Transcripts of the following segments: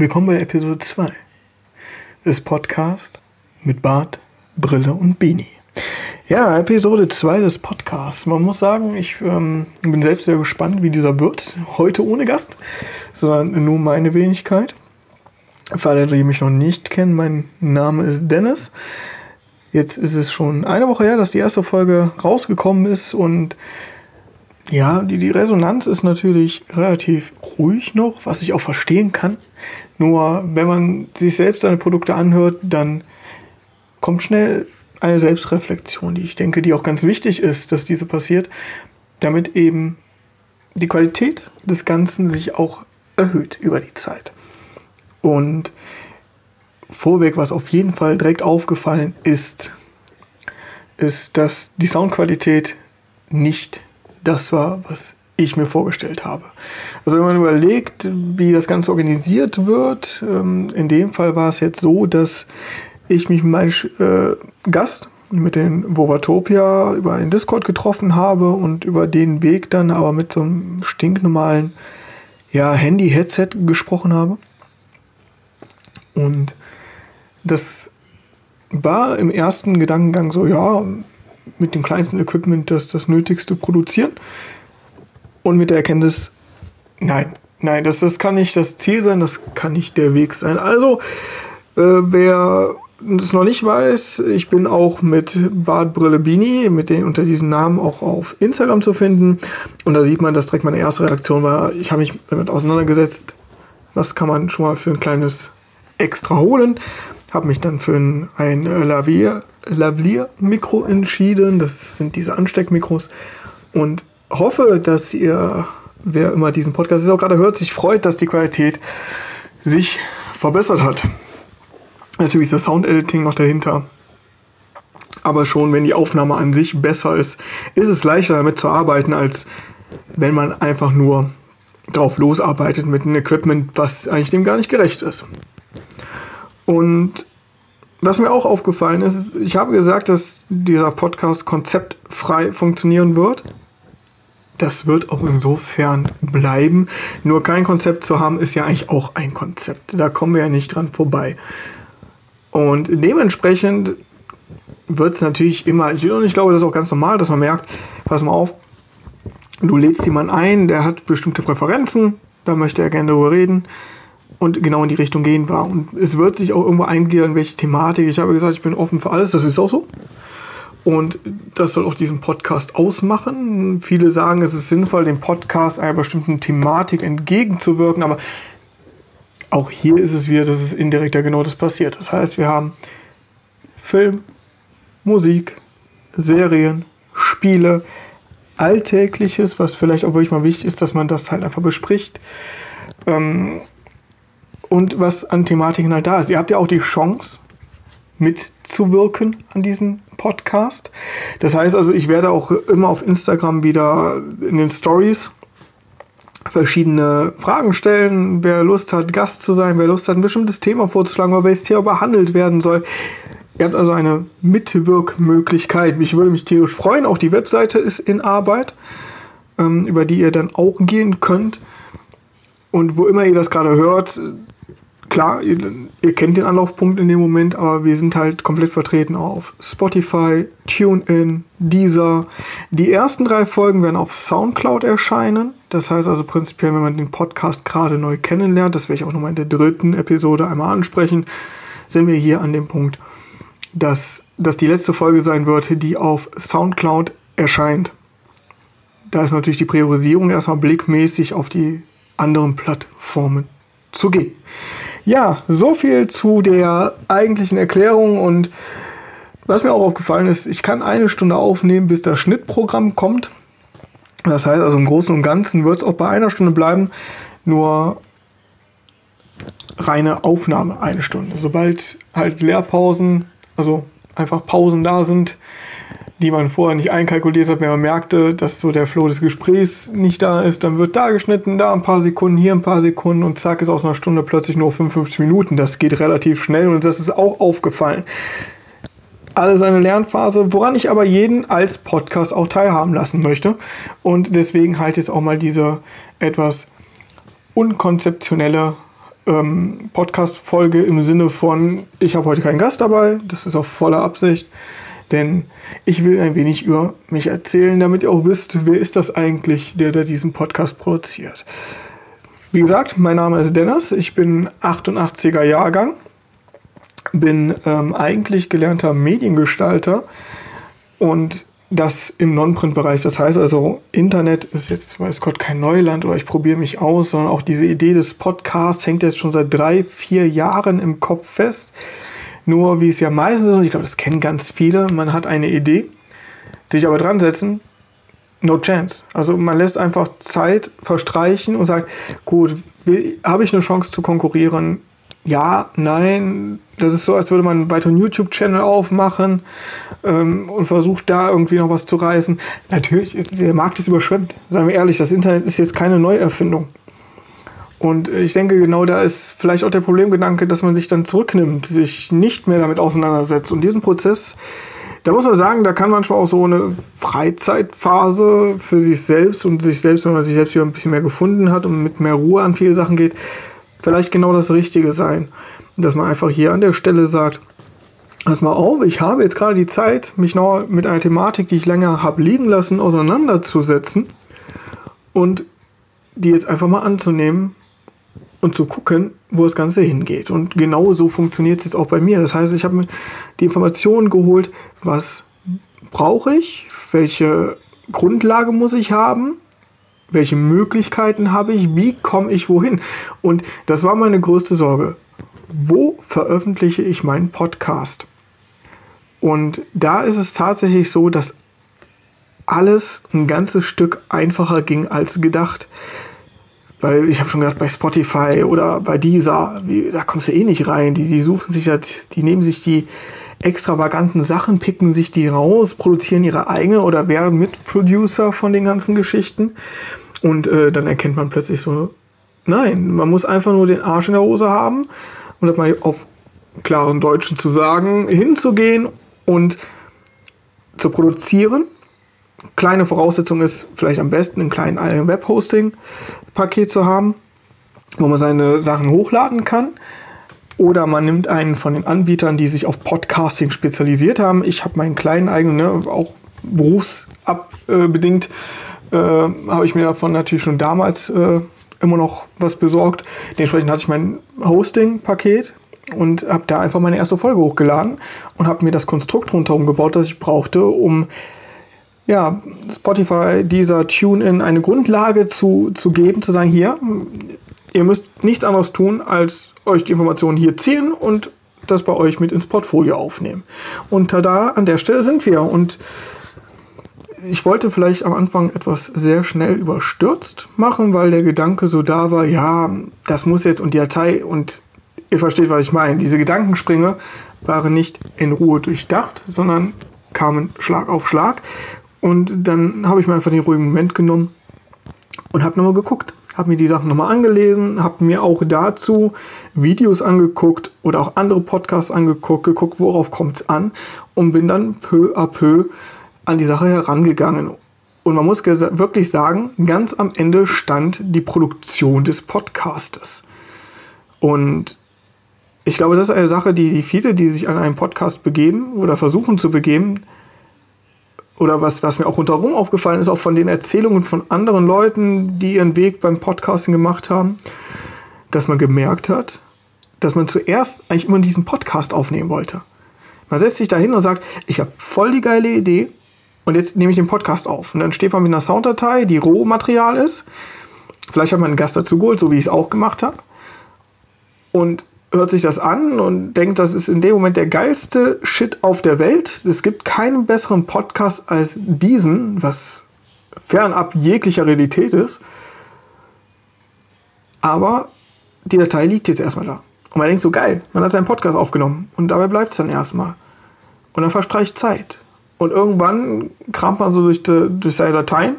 Willkommen bei Episode 2 des Podcasts mit Bart, Brille und Beanie. Ja, Episode 2 des Podcasts. Man muss sagen, ich ähm, bin selbst sehr gespannt, wie dieser wird. Heute ohne Gast, sondern nur meine Wenigkeit. Für alle, die mich noch nicht kennen, mein Name ist Dennis. Jetzt ist es schon eine Woche her, dass die erste Folge rausgekommen ist und ja, die, die Resonanz ist natürlich relativ ruhig noch, was ich auch verstehen kann. Nur wenn man sich selbst seine Produkte anhört, dann kommt schnell eine Selbstreflexion, die ich denke, die auch ganz wichtig ist, dass diese passiert, damit eben die Qualität des Ganzen sich auch erhöht über die Zeit. Und vorweg, was auf jeden Fall direkt aufgefallen ist, ist, dass die Soundqualität nicht das war, was ich mir vorgestellt habe. Also wenn man überlegt, wie das Ganze organisiert wird, ähm, in dem Fall war es jetzt so, dass ich mich mit meinem äh, Gast, mit den Vovatopia, über einen Discord getroffen habe und über den Weg dann aber mit so einem stinknormalen ja, Handy-Headset gesprochen habe. Und das war im ersten Gedankengang so, ja, mit dem kleinsten Equipment das, das Nötigste produzieren. Und mit der Erkenntnis, nein, nein, das, das kann nicht das Ziel sein, das kann nicht der Weg sein. Also, äh, wer das noch nicht weiß, ich bin auch mit Bart Brille Bini, mit den, unter diesem Namen auch auf Instagram zu finden. Und da sieht man, dass direkt meine erste Reaktion war, ich habe mich damit auseinandergesetzt, was kann man schon mal für ein kleines Extra holen. Habe mich dann für ein, ein Lavier, Lavalier-Mikro entschieden. Das sind diese Ansteckmikros. Und hoffe, dass ihr, wer immer diesen Podcast ist, auch gerade hört, sich freut, dass die Qualität sich verbessert hat. Natürlich ist das Sound-Editing noch dahinter. Aber schon, wenn die Aufnahme an sich besser ist, ist es leichter damit zu arbeiten, als wenn man einfach nur drauf losarbeitet mit einem Equipment, was eigentlich dem gar nicht gerecht ist. Und was mir auch aufgefallen ist, ich habe gesagt, dass dieser Podcast konzeptfrei funktionieren wird. Das wird auch insofern bleiben. Nur kein Konzept zu haben, ist ja eigentlich auch ein Konzept. Da kommen wir ja nicht dran vorbei. Und dementsprechend wird es natürlich immer, ich glaube, das ist auch ganz normal, dass man merkt, pass mal auf, du lädst jemanden ein, der hat bestimmte Präferenzen, da möchte er gerne darüber reden und genau in die Richtung gehen war. Und es wird sich auch irgendwo eingliedern, welche Thematik. Ich habe gesagt, ich bin offen für alles, das ist auch so. Und das soll auch diesen Podcast ausmachen. Viele sagen, es ist sinnvoll, dem Podcast einer bestimmten Thematik entgegenzuwirken, aber auch hier ist es wieder, dass es indirekt ja genau das passiert. Das heißt, wir haben Film, Musik, Serien, Spiele, Alltägliches, was vielleicht auch wirklich mal wichtig ist, dass man das halt einfach bespricht. Ähm, und was an Thematiken halt da ist. Ihr habt ja auch die Chance, mitzuwirken an diesem Podcast. Das heißt also, ich werde auch immer auf Instagram wieder in den Stories verschiedene Fragen stellen. Wer Lust hat, Gast zu sein, wer Lust hat, ein bestimmtes Thema vorzuschlagen, oder welches Thema behandelt werden soll. Ihr habt also eine Mitwirkmöglichkeit. Ich würde mich tierisch freuen. Auch die Webseite ist in Arbeit, ähm, über die ihr dann auch gehen könnt. Und wo immer ihr das gerade hört, klar, ihr, ihr, kennt den Anlaufpunkt in dem Moment, aber wir sind halt komplett vertreten auf Spotify, TuneIn, Deezer. Die ersten drei Folgen werden auf Soundcloud erscheinen. Das heißt also prinzipiell, wenn man den Podcast gerade neu kennenlernt, das werde ich auch nochmal in der dritten Episode einmal ansprechen, sind wir hier an dem Punkt, dass das die letzte Folge sein wird, die auf Soundcloud erscheint. Da ist natürlich die Priorisierung erstmal blickmäßig auf die anderen Plattformen zu gehen. Ja, so viel zu der eigentlichen Erklärung und was mir auch aufgefallen ist, ich kann eine Stunde aufnehmen, bis das Schnittprogramm kommt. Das heißt also im Großen und Ganzen wird es auch bei einer Stunde bleiben, nur reine Aufnahme eine Stunde. Sobald halt Leerpausen, also einfach Pausen da sind, die man vorher nicht einkalkuliert hat, wenn man merkte, dass so der Flow des Gesprächs nicht da ist, dann wird da geschnitten, da ein paar Sekunden, hier ein paar Sekunden und zack ist aus einer Stunde plötzlich nur 55 Minuten. Das geht relativ schnell und das ist auch aufgefallen. Alle seine Lernphase, woran ich aber jeden als Podcast auch teilhaben lassen möchte. Und deswegen halt jetzt auch mal diese etwas unkonzeptionelle ähm, Podcast-Folge im Sinne von, ich habe heute keinen Gast dabei, das ist auf voller Absicht, denn ich will ein wenig über mich erzählen, damit ihr auch wisst, wer ist das eigentlich, der da diesen Podcast produziert. Wie gesagt, mein Name ist Dennis, ich bin 88er Jahrgang, bin ähm, eigentlich gelernter Mediengestalter und das im Non-Print-Bereich. Das heißt also, Internet ist jetzt, weiß Gott, kein Neuland oder ich probiere mich aus, sondern auch diese Idee des Podcasts hängt jetzt schon seit drei, vier Jahren im Kopf fest. Nur wie es ja meistens ist, und ich glaube, das kennen ganz viele, man hat eine Idee, sich aber dran setzen, no chance. Also man lässt einfach Zeit verstreichen und sagt, gut, habe ich eine Chance zu konkurrieren? Ja, nein. Das ist so, als würde man einen weiteren YouTube-Channel aufmachen ähm, und versucht da irgendwie noch was zu reißen. Natürlich, ist, der Markt ist überschwemmt. Seien wir ehrlich, das Internet ist jetzt keine Neuerfindung. Und ich denke, genau da ist vielleicht auch der Problemgedanke, dass man sich dann zurücknimmt, sich nicht mehr damit auseinandersetzt. Und diesen Prozess, da muss man sagen, da kann manchmal auch so eine Freizeitphase für sich selbst und sich selbst, wenn man sich selbst wieder ein bisschen mehr gefunden hat und mit mehr Ruhe an viele Sachen geht, vielleicht genau das Richtige sein. Dass man einfach hier an der Stelle sagt, pass mal auf, ich habe jetzt gerade die Zeit, mich noch mit einer Thematik, die ich länger habe liegen lassen, auseinanderzusetzen und die jetzt einfach mal anzunehmen und zu gucken, wo das Ganze hingeht. Und genau so funktioniert es jetzt auch bei mir. Das heißt, ich habe mir die Informationen geholt, was brauche ich, welche Grundlage muss ich haben, welche Möglichkeiten habe ich, wie komme ich wohin. Und das war meine größte Sorge. Wo veröffentliche ich meinen Podcast? Und da ist es tatsächlich so, dass alles ein ganzes Stück einfacher ging als gedacht. Weil ich habe schon gedacht, bei Spotify oder bei wie, da kommst du eh nicht rein. Die, die suchen sich das, die nehmen sich die extravaganten Sachen, picken sich die raus, produzieren ihre eigene oder werden Mitproducer von den ganzen Geschichten. Und äh, dann erkennt man plötzlich so, nein, man muss einfach nur den Arsch in der Hose haben und das mal auf klaren Deutschen zu sagen, hinzugehen und zu produzieren kleine Voraussetzung ist vielleicht am besten ein kleines Webhosting-Paket zu haben, wo man seine Sachen hochladen kann. Oder man nimmt einen von den Anbietern, die sich auf Podcasting spezialisiert haben. Ich habe meinen kleinen eigenen, ne, auch berufsbedingt, äh, habe ich mir davon natürlich schon damals äh, immer noch was besorgt. Dementsprechend hatte ich mein Hosting-Paket und habe da einfach meine erste Folge hochgeladen und habe mir das Konstrukt rundherum gebaut, das ich brauchte, um ja, Spotify, dieser Tune-In eine Grundlage zu, zu geben, zu sagen, hier, ihr müsst nichts anderes tun, als euch die Informationen hier ziehen und das bei euch mit ins Portfolio aufnehmen. Und tada, an der Stelle sind wir. Und ich wollte vielleicht am Anfang etwas sehr schnell überstürzt machen, weil der Gedanke so da war, ja, das muss jetzt und die Datei und ihr versteht, was ich meine. Diese Gedankensprünge waren nicht in Ruhe durchdacht, sondern kamen Schlag auf Schlag. Und dann habe ich mir einfach den ruhigen Moment genommen und habe nochmal geguckt. Habe mir die Sachen nochmal angelesen, habe mir auch dazu Videos angeguckt oder auch andere Podcasts angeguckt, geguckt, worauf kommt es an und bin dann peu à peu an die Sache herangegangen. Und man muss wirklich sagen, ganz am Ende stand die Produktion des Podcastes. Und ich glaube, das ist eine Sache, die, die viele, die sich an einen Podcast begeben oder versuchen zu begeben, oder was, was mir auch rundherum aufgefallen ist, auch von den Erzählungen von anderen Leuten, die ihren Weg beim Podcasting gemacht haben, dass man gemerkt hat, dass man zuerst eigentlich immer diesen Podcast aufnehmen wollte. Man setzt sich da hin und sagt, ich habe voll die geile Idee und jetzt nehme ich den Podcast auf. Und dann steht man mit einer Sounddatei, die Rohmaterial ist. Vielleicht hat man einen Gast dazu geholt, so wie ich es auch gemacht habe. Und hört sich das an und denkt, das ist in dem Moment der geilste Shit auf der Welt. Es gibt keinen besseren Podcast als diesen, was fernab jeglicher Realität ist. Aber die Datei liegt jetzt erstmal da. Und man denkt so, geil, man hat seinen Podcast aufgenommen. Und dabei bleibt es dann erstmal. Und dann verstreicht Zeit. Und irgendwann kramt man so durch, die, durch seine Dateien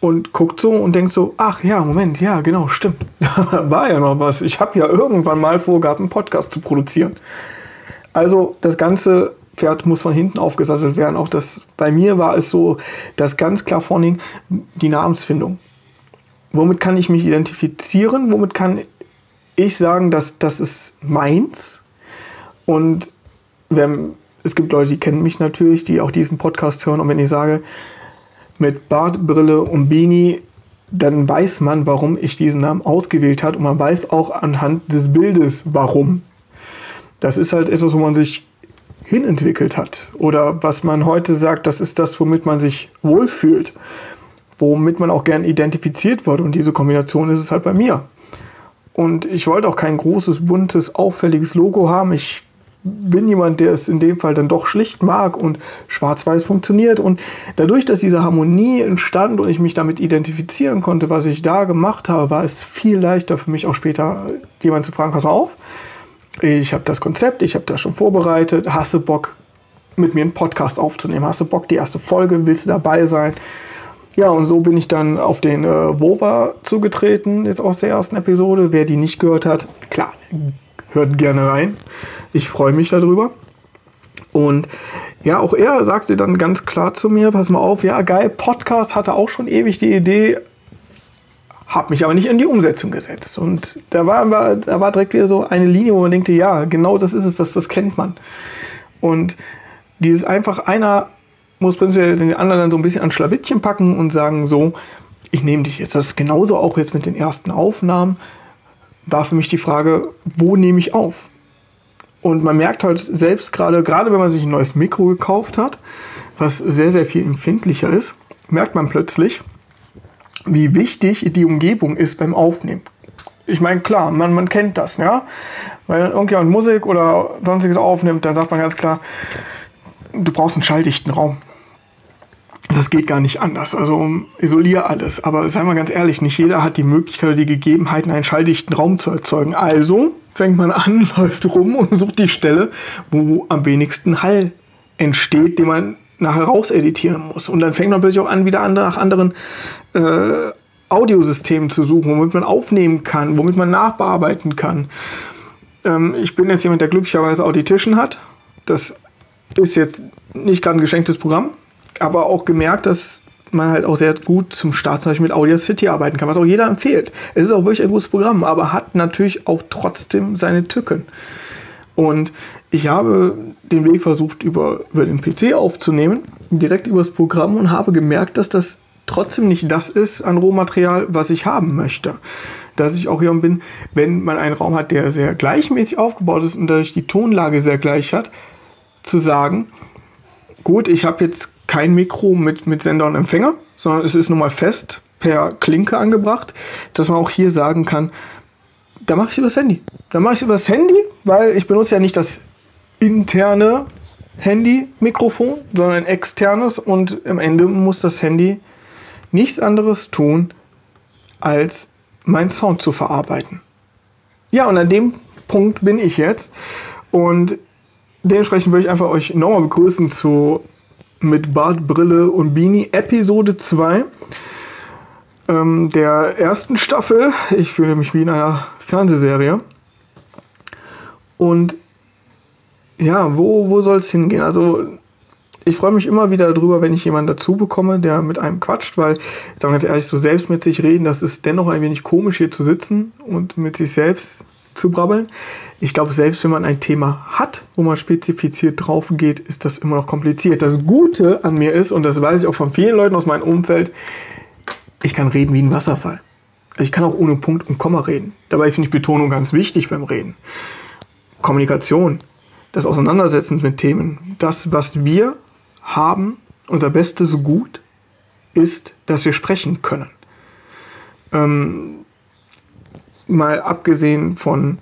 und guckt so und denkt so, ach ja, Moment, ja, genau, stimmt. War ja noch was. Ich habe ja irgendwann mal vorgehabt, einen Podcast zu produzieren. Also das ganze Pferd muss von hinten aufgesattelt werden. Auch das bei mir war es so, dass ganz klar vorne die Namensfindung. Womit kann ich mich identifizieren? Womit kann ich sagen, dass das ist meins. Und wenn, es gibt Leute, die kennen mich natürlich, die auch diesen Podcast hören. Und wenn ich sage, mit Bart, Brille und Beanie, dann weiß man, warum ich diesen Namen ausgewählt habe. Und man weiß auch anhand des Bildes, warum. Das ist halt etwas, wo man sich hinentwickelt hat. Oder was man heute sagt, das ist das, womit man sich wohlfühlt. Womit man auch gern identifiziert wird. Und diese Kombination ist es halt bei mir. Und ich wollte auch kein großes, buntes, auffälliges Logo haben. Ich bin jemand, der es in dem Fall dann doch schlicht mag und schwarz-weiß funktioniert. Und dadurch, dass diese Harmonie entstand und ich mich damit identifizieren konnte, was ich da gemacht habe, war es viel leichter für mich auch später jemanden zu fragen, pass mal auf, ich habe das Konzept, ich habe das schon vorbereitet, hast du Bock, mit mir einen Podcast aufzunehmen? Hast du Bock, die erste Folge, willst du dabei sein? Ja, und so bin ich dann auf den äh, Wova zugetreten, jetzt aus der ersten Episode. Wer die nicht gehört hat, klar, hört gerne rein. Ich freue mich darüber. Und ja, auch er sagte dann ganz klar zu mir, pass mal auf, ja geil, Podcast hatte auch schon ewig die Idee, habe mich aber nicht in die Umsetzung gesetzt. Und da war, da war direkt wieder so eine Linie, wo man denkt, ja, genau das ist es, das, das kennt man. Und dieses einfach, einer muss prinzipiell den anderen dann so ein bisschen an Schlawittchen packen und sagen, so, ich nehme dich jetzt. Das ist genauso auch jetzt mit den ersten Aufnahmen. War für mich die Frage, wo nehme ich auf? Und man merkt halt selbst gerade, gerade wenn man sich ein neues Mikro gekauft hat, was sehr, sehr viel empfindlicher ist, merkt man plötzlich, wie wichtig die Umgebung ist beim Aufnehmen. Ich meine, klar, man, man kennt das, ja. Weil irgendjemand Musik oder sonstiges aufnimmt, dann sagt man ganz klar, du brauchst einen schalldichten Raum. Das geht gar nicht anders. Also isoliere alles. Aber seien wir ganz ehrlich, nicht jeder hat die Möglichkeit oder die Gegebenheiten, einen schalldichten Raum zu erzeugen. Also fängt man an, läuft rum und sucht die Stelle, wo am wenigsten Hall entsteht, den man nachher rauseditieren muss. Und dann fängt man plötzlich auch an, wieder nach anderen äh, Audiosystemen zu suchen, womit man aufnehmen kann, womit man nachbearbeiten kann. Ähm, ich bin jetzt jemand, der glücklicherweise Auditition hat. Das ist jetzt nicht gerade ein geschenktes Programm, aber auch gemerkt, dass man halt auch sehr gut zum Start zum Beispiel mit Audio City arbeiten kann, was auch jeder empfiehlt. Es ist auch wirklich ein gutes Programm, aber hat natürlich auch trotzdem seine Tücken. Und ich habe den Weg versucht, über, über den PC aufzunehmen, direkt übers Programm und habe gemerkt, dass das trotzdem nicht das ist an Rohmaterial, was ich haben möchte. Dass ich auch hier bin, wenn man einen Raum hat, der sehr gleichmäßig aufgebaut ist und dadurch die Tonlage sehr gleich hat, zu sagen, gut, ich habe jetzt kein Mikro mit, mit Sender und Empfänger, sondern es ist nun mal fest per Klinke angebracht, dass man auch hier sagen kann, da mache ich es übers Handy. Da mache ich es übers Handy, weil ich benutze ja nicht das interne Handy-Mikrofon, sondern ein externes und am Ende muss das Handy nichts anderes tun, als meinen Sound zu verarbeiten. Ja, und an dem Punkt bin ich jetzt und dementsprechend würde ich einfach euch nochmal begrüßen zu mit Bart, Brille und Beanie Episode 2 ähm, der ersten Staffel. Ich fühle mich wie in einer Fernsehserie. Und ja, wo, wo soll es hingehen? Also ich freue mich immer wieder darüber, wenn ich jemanden dazu bekomme, der mit einem quatscht, weil, ich sage ganz ehrlich, so selbst mit sich reden, das ist dennoch ein wenig komisch hier zu sitzen und mit sich selbst zu brabbeln. Ich glaube, selbst wenn man ein Thema hat, wo man spezifiziert drauf geht, ist das immer noch kompliziert. Das Gute an mir ist, und das weiß ich auch von vielen Leuten aus meinem Umfeld, ich kann reden wie ein Wasserfall. Also ich kann auch ohne Punkt und Komma reden. Dabei finde ich Betonung ganz wichtig beim Reden. Kommunikation, das Auseinandersetzen mit Themen, das, was wir haben, unser bestes Gut, ist, dass wir sprechen können. Ähm, mal abgesehen von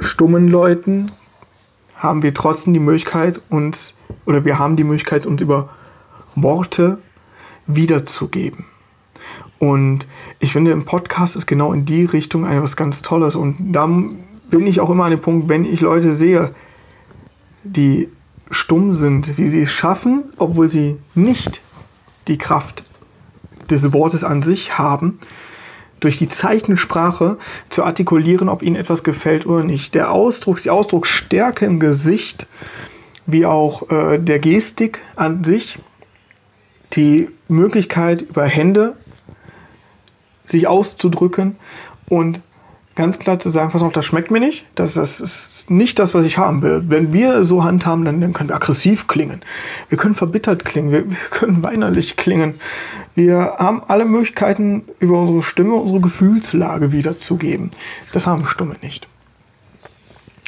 stummen Leuten haben wir trotzdem die Möglichkeit, uns, oder wir haben die Möglichkeit, uns über Worte wiederzugeben. Und ich finde, im Podcast ist genau in die Richtung etwas ganz Tolles. Und da bin ich auch immer an dem Punkt, wenn ich Leute sehe, die stumm sind, wie sie es schaffen, obwohl sie nicht die Kraft des Wortes an sich haben, durch die Zeichensprache zu artikulieren, ob ihnen etwas gefällt oder nicht. Der Ausdruck, die Ausdrucksstärke im Gesicht, wie auch äh, der Gestik an sich, die Möglichkeit über Hände sich auszudrücken und ganz klar zu sagen, pass auf, das schmeckt mir nicht. Das, das ist nicht das, was ich haben will. Wenn wir so handhaben, dann, dann können wir aggressiv klingen. Wir können verbittert klingen. Wir, wir können weinerlich klingen. Wir haben alle Möglichkeiten, über unsere Stimme unsere Gefühlslage wiederzugeben. Das haben Stumme nicht.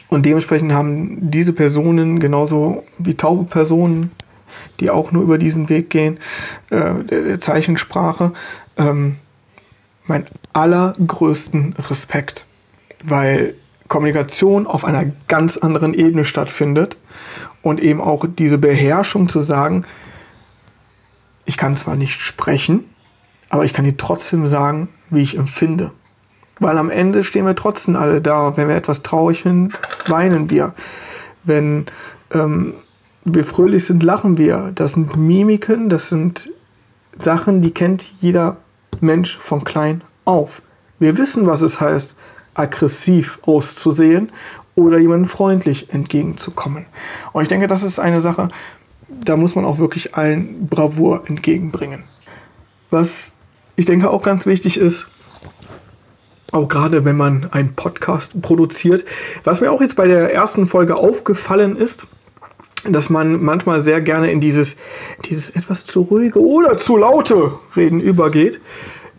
Und dementsprechend haben diese Personen genauso wie taube Personen, die auch nur über diesen Weg gehen, äh, der, der Zeichensprache, ähm, meinen allergrößten Respekt, weil Kommunikation auf einer ganz anderen Ebene stattfindet und eben auch diese Beherrschung zu sagen, ich kann zwar nicht sprechen, aber ich kann dir trotzdem sagen, wie ich empfinde. Weil am Ende stehen wir trotzdem alle da. Wenn wir etwas traurig sind, weinen wir. Wenn ähm, wir fröhlich sind, lachen wir. Das sind Mimiken, das sind Sachen, die kennt jeder Mensch von klein auf. Wir wissen, was es heißt, aggressiv auszusehen oder jemandem freundlich entgegenzukommen. Und ich denke, das ist eine Sache, da muss man auch wirklich allen Bravour entgegenbringen. Was ich denke auch ganz wichtig ist, auch gerade wenn man einen Podcast produziert, was mir auch jetzt bei der ersten Folge aufgefallen ist, dass man manchmal sehr gerne in dieses, dieses etwas zu ruhige oder zu laute Reden übergeht.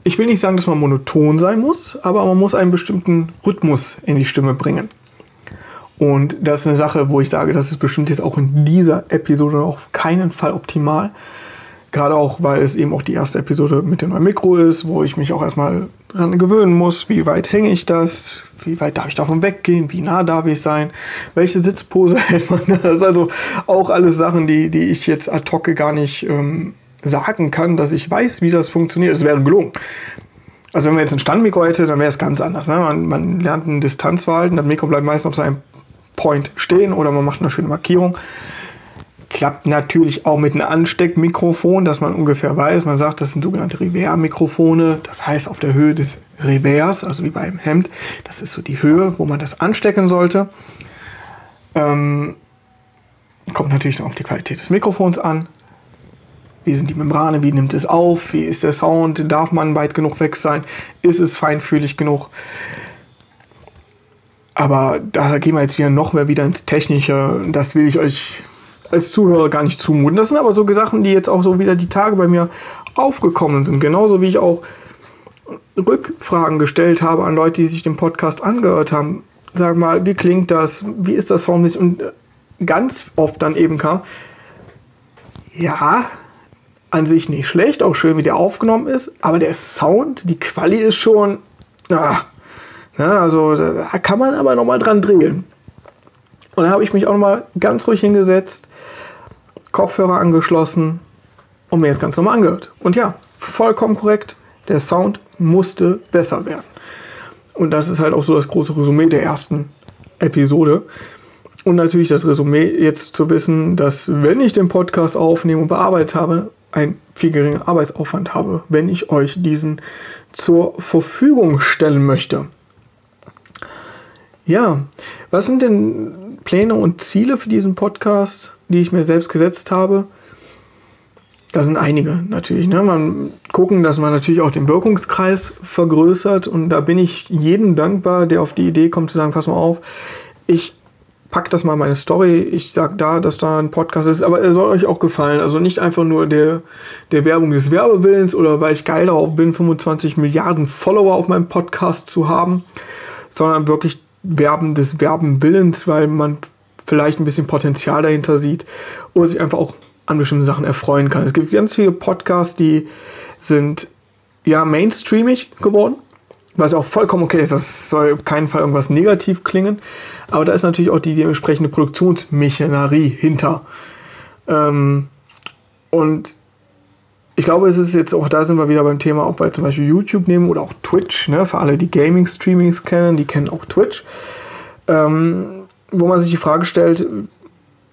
Ich will nicht sagen, dass man monoton sein muss, aber man muss einen bestimmten Rhythmus in die Stimme bringen. Und das ist eine Sache, wo ich sage, das ist bestimmt jetzt auch in dieser Episode auf keinen Fall optimal. Gerade auch, weil es eben auch die erste Episode mit dem neuen Mikro ist, wo ich mich auch erstmal dran gewöhnen muss, wie weit hänge ich das, wie weit darf ich davon weggehen, wie nah darf ich sein, welche Sitzpose hält man. Das ist also auch alles Sachen, die, die ich jetzt ad hoc gar nicht ähm, sagen kann, dass ich weiß, wie das funktioniert. Es wäre gelungen. Also wenn man jetzt ein Standmikro hätte, dann wäre es ganz anders. Ne? Man, man lernt eine Distanzverhalten, das Mikro bleibt meistens auf seinem Point stehen oder man macht eine schöne Markierung. Klappt natürlich auch mit einem Ansteckmikrofon, dass man ungefähr weiß. Man sagt, das sind sogenannte Revers-Mikrofone. Das heißt auf der Höhe des Revers, also wie beim Hemd. Das ist so die Höhe, wo man das anstecken sollte. Ähm, kommt natürlich auf die Qualität des Mikrofons an. Wie sind die Membrane? Wie nimmt es auf? Wie ist der Sound? Darf man weit genug weg sein? Ist es feinfühlig genug? Aber da gehen wir jetzt wieder noch mehr wieder ins Technische. Das will ich euch als Zuhörer gar nicht zumuten. Das sind aber so Sachen, die jetzt auch so wieder die Tage bei mir aufgekommen sind. Genauso wie ich auch Rückfragen gestellt habe an Leute, die sich den Podcast angehört haben. Sag mal, wie klingt das? Wie ist das soundmäßig? Und ganz oft dann eben kam, ja, an sich nicht schlecht, auch schön, wie der aufgenommen ist, aber der Sound, die Quali ist schon, ah, na, also da kann man aber nochmal dran drehen. Und dann habe ich mich auch nochmal ganz ruhig hingesetzt, Kopfhörer angeschlossen und mir jetzt ganz normal angehört. Und ja, vollkommen korrekt, der Sound musste besser werden. Und das ist halt auch so das große Resümee der ersten Episode. Und natürlich das Resümee jetzt zu wissen, dass wenn ich den Podcast aufnehme und bearbeitet habe, ein viel geringer Arbeitsaufwand habe, wenn ich euch diesen zur Verfügung stellen möchte. Ja, was sind denn Pläne und Ziele für diesen Podcast, die ich mir selbst gesetzt habe? Da sind einige natürlich. Ne? Man gucken, dass man natürlich auch den Wirkungskreis vergrößert. Und da bin ich jedem dankbar, der auf die Idee kommt zu sagen, pass mal auf, ich packe das mal in meine Story. Ich sage da, dass da ein Podcast ist, aber er soll euch auch gefallen. Also nicht einfach nur der, der Werbung des Werbewillens oder weil ich geil darauf bin, 25 Milliarden Follower auf meinem Podcast zu haben, sondern wirklich Werben des Werbenwillens, weil man vielleicht ein bisschen Potenzial dahinter sieht oder sich einfach auch an bestimmten Sachen erfreuen kann. Es gibt ganz viele Podcasts, die sind ja mainstreamig geworden, was auch vollkommen okay ist. Das soll auf keinen Fall irgendwas negativ klingen, aber da ist natürlich auch die dementsprechende Produktionsmechanerie hinter. Ähm, und ich glaube, es ist jetzt auch, da sind wir wieder beim Thema, auch bei zum Beispiel YouTube nehmen oder auch Twitch, ne? für alle, die Gaming-Streamings kennen, die kennen auch Twitch, ähm, wo man sich die Frage stellt,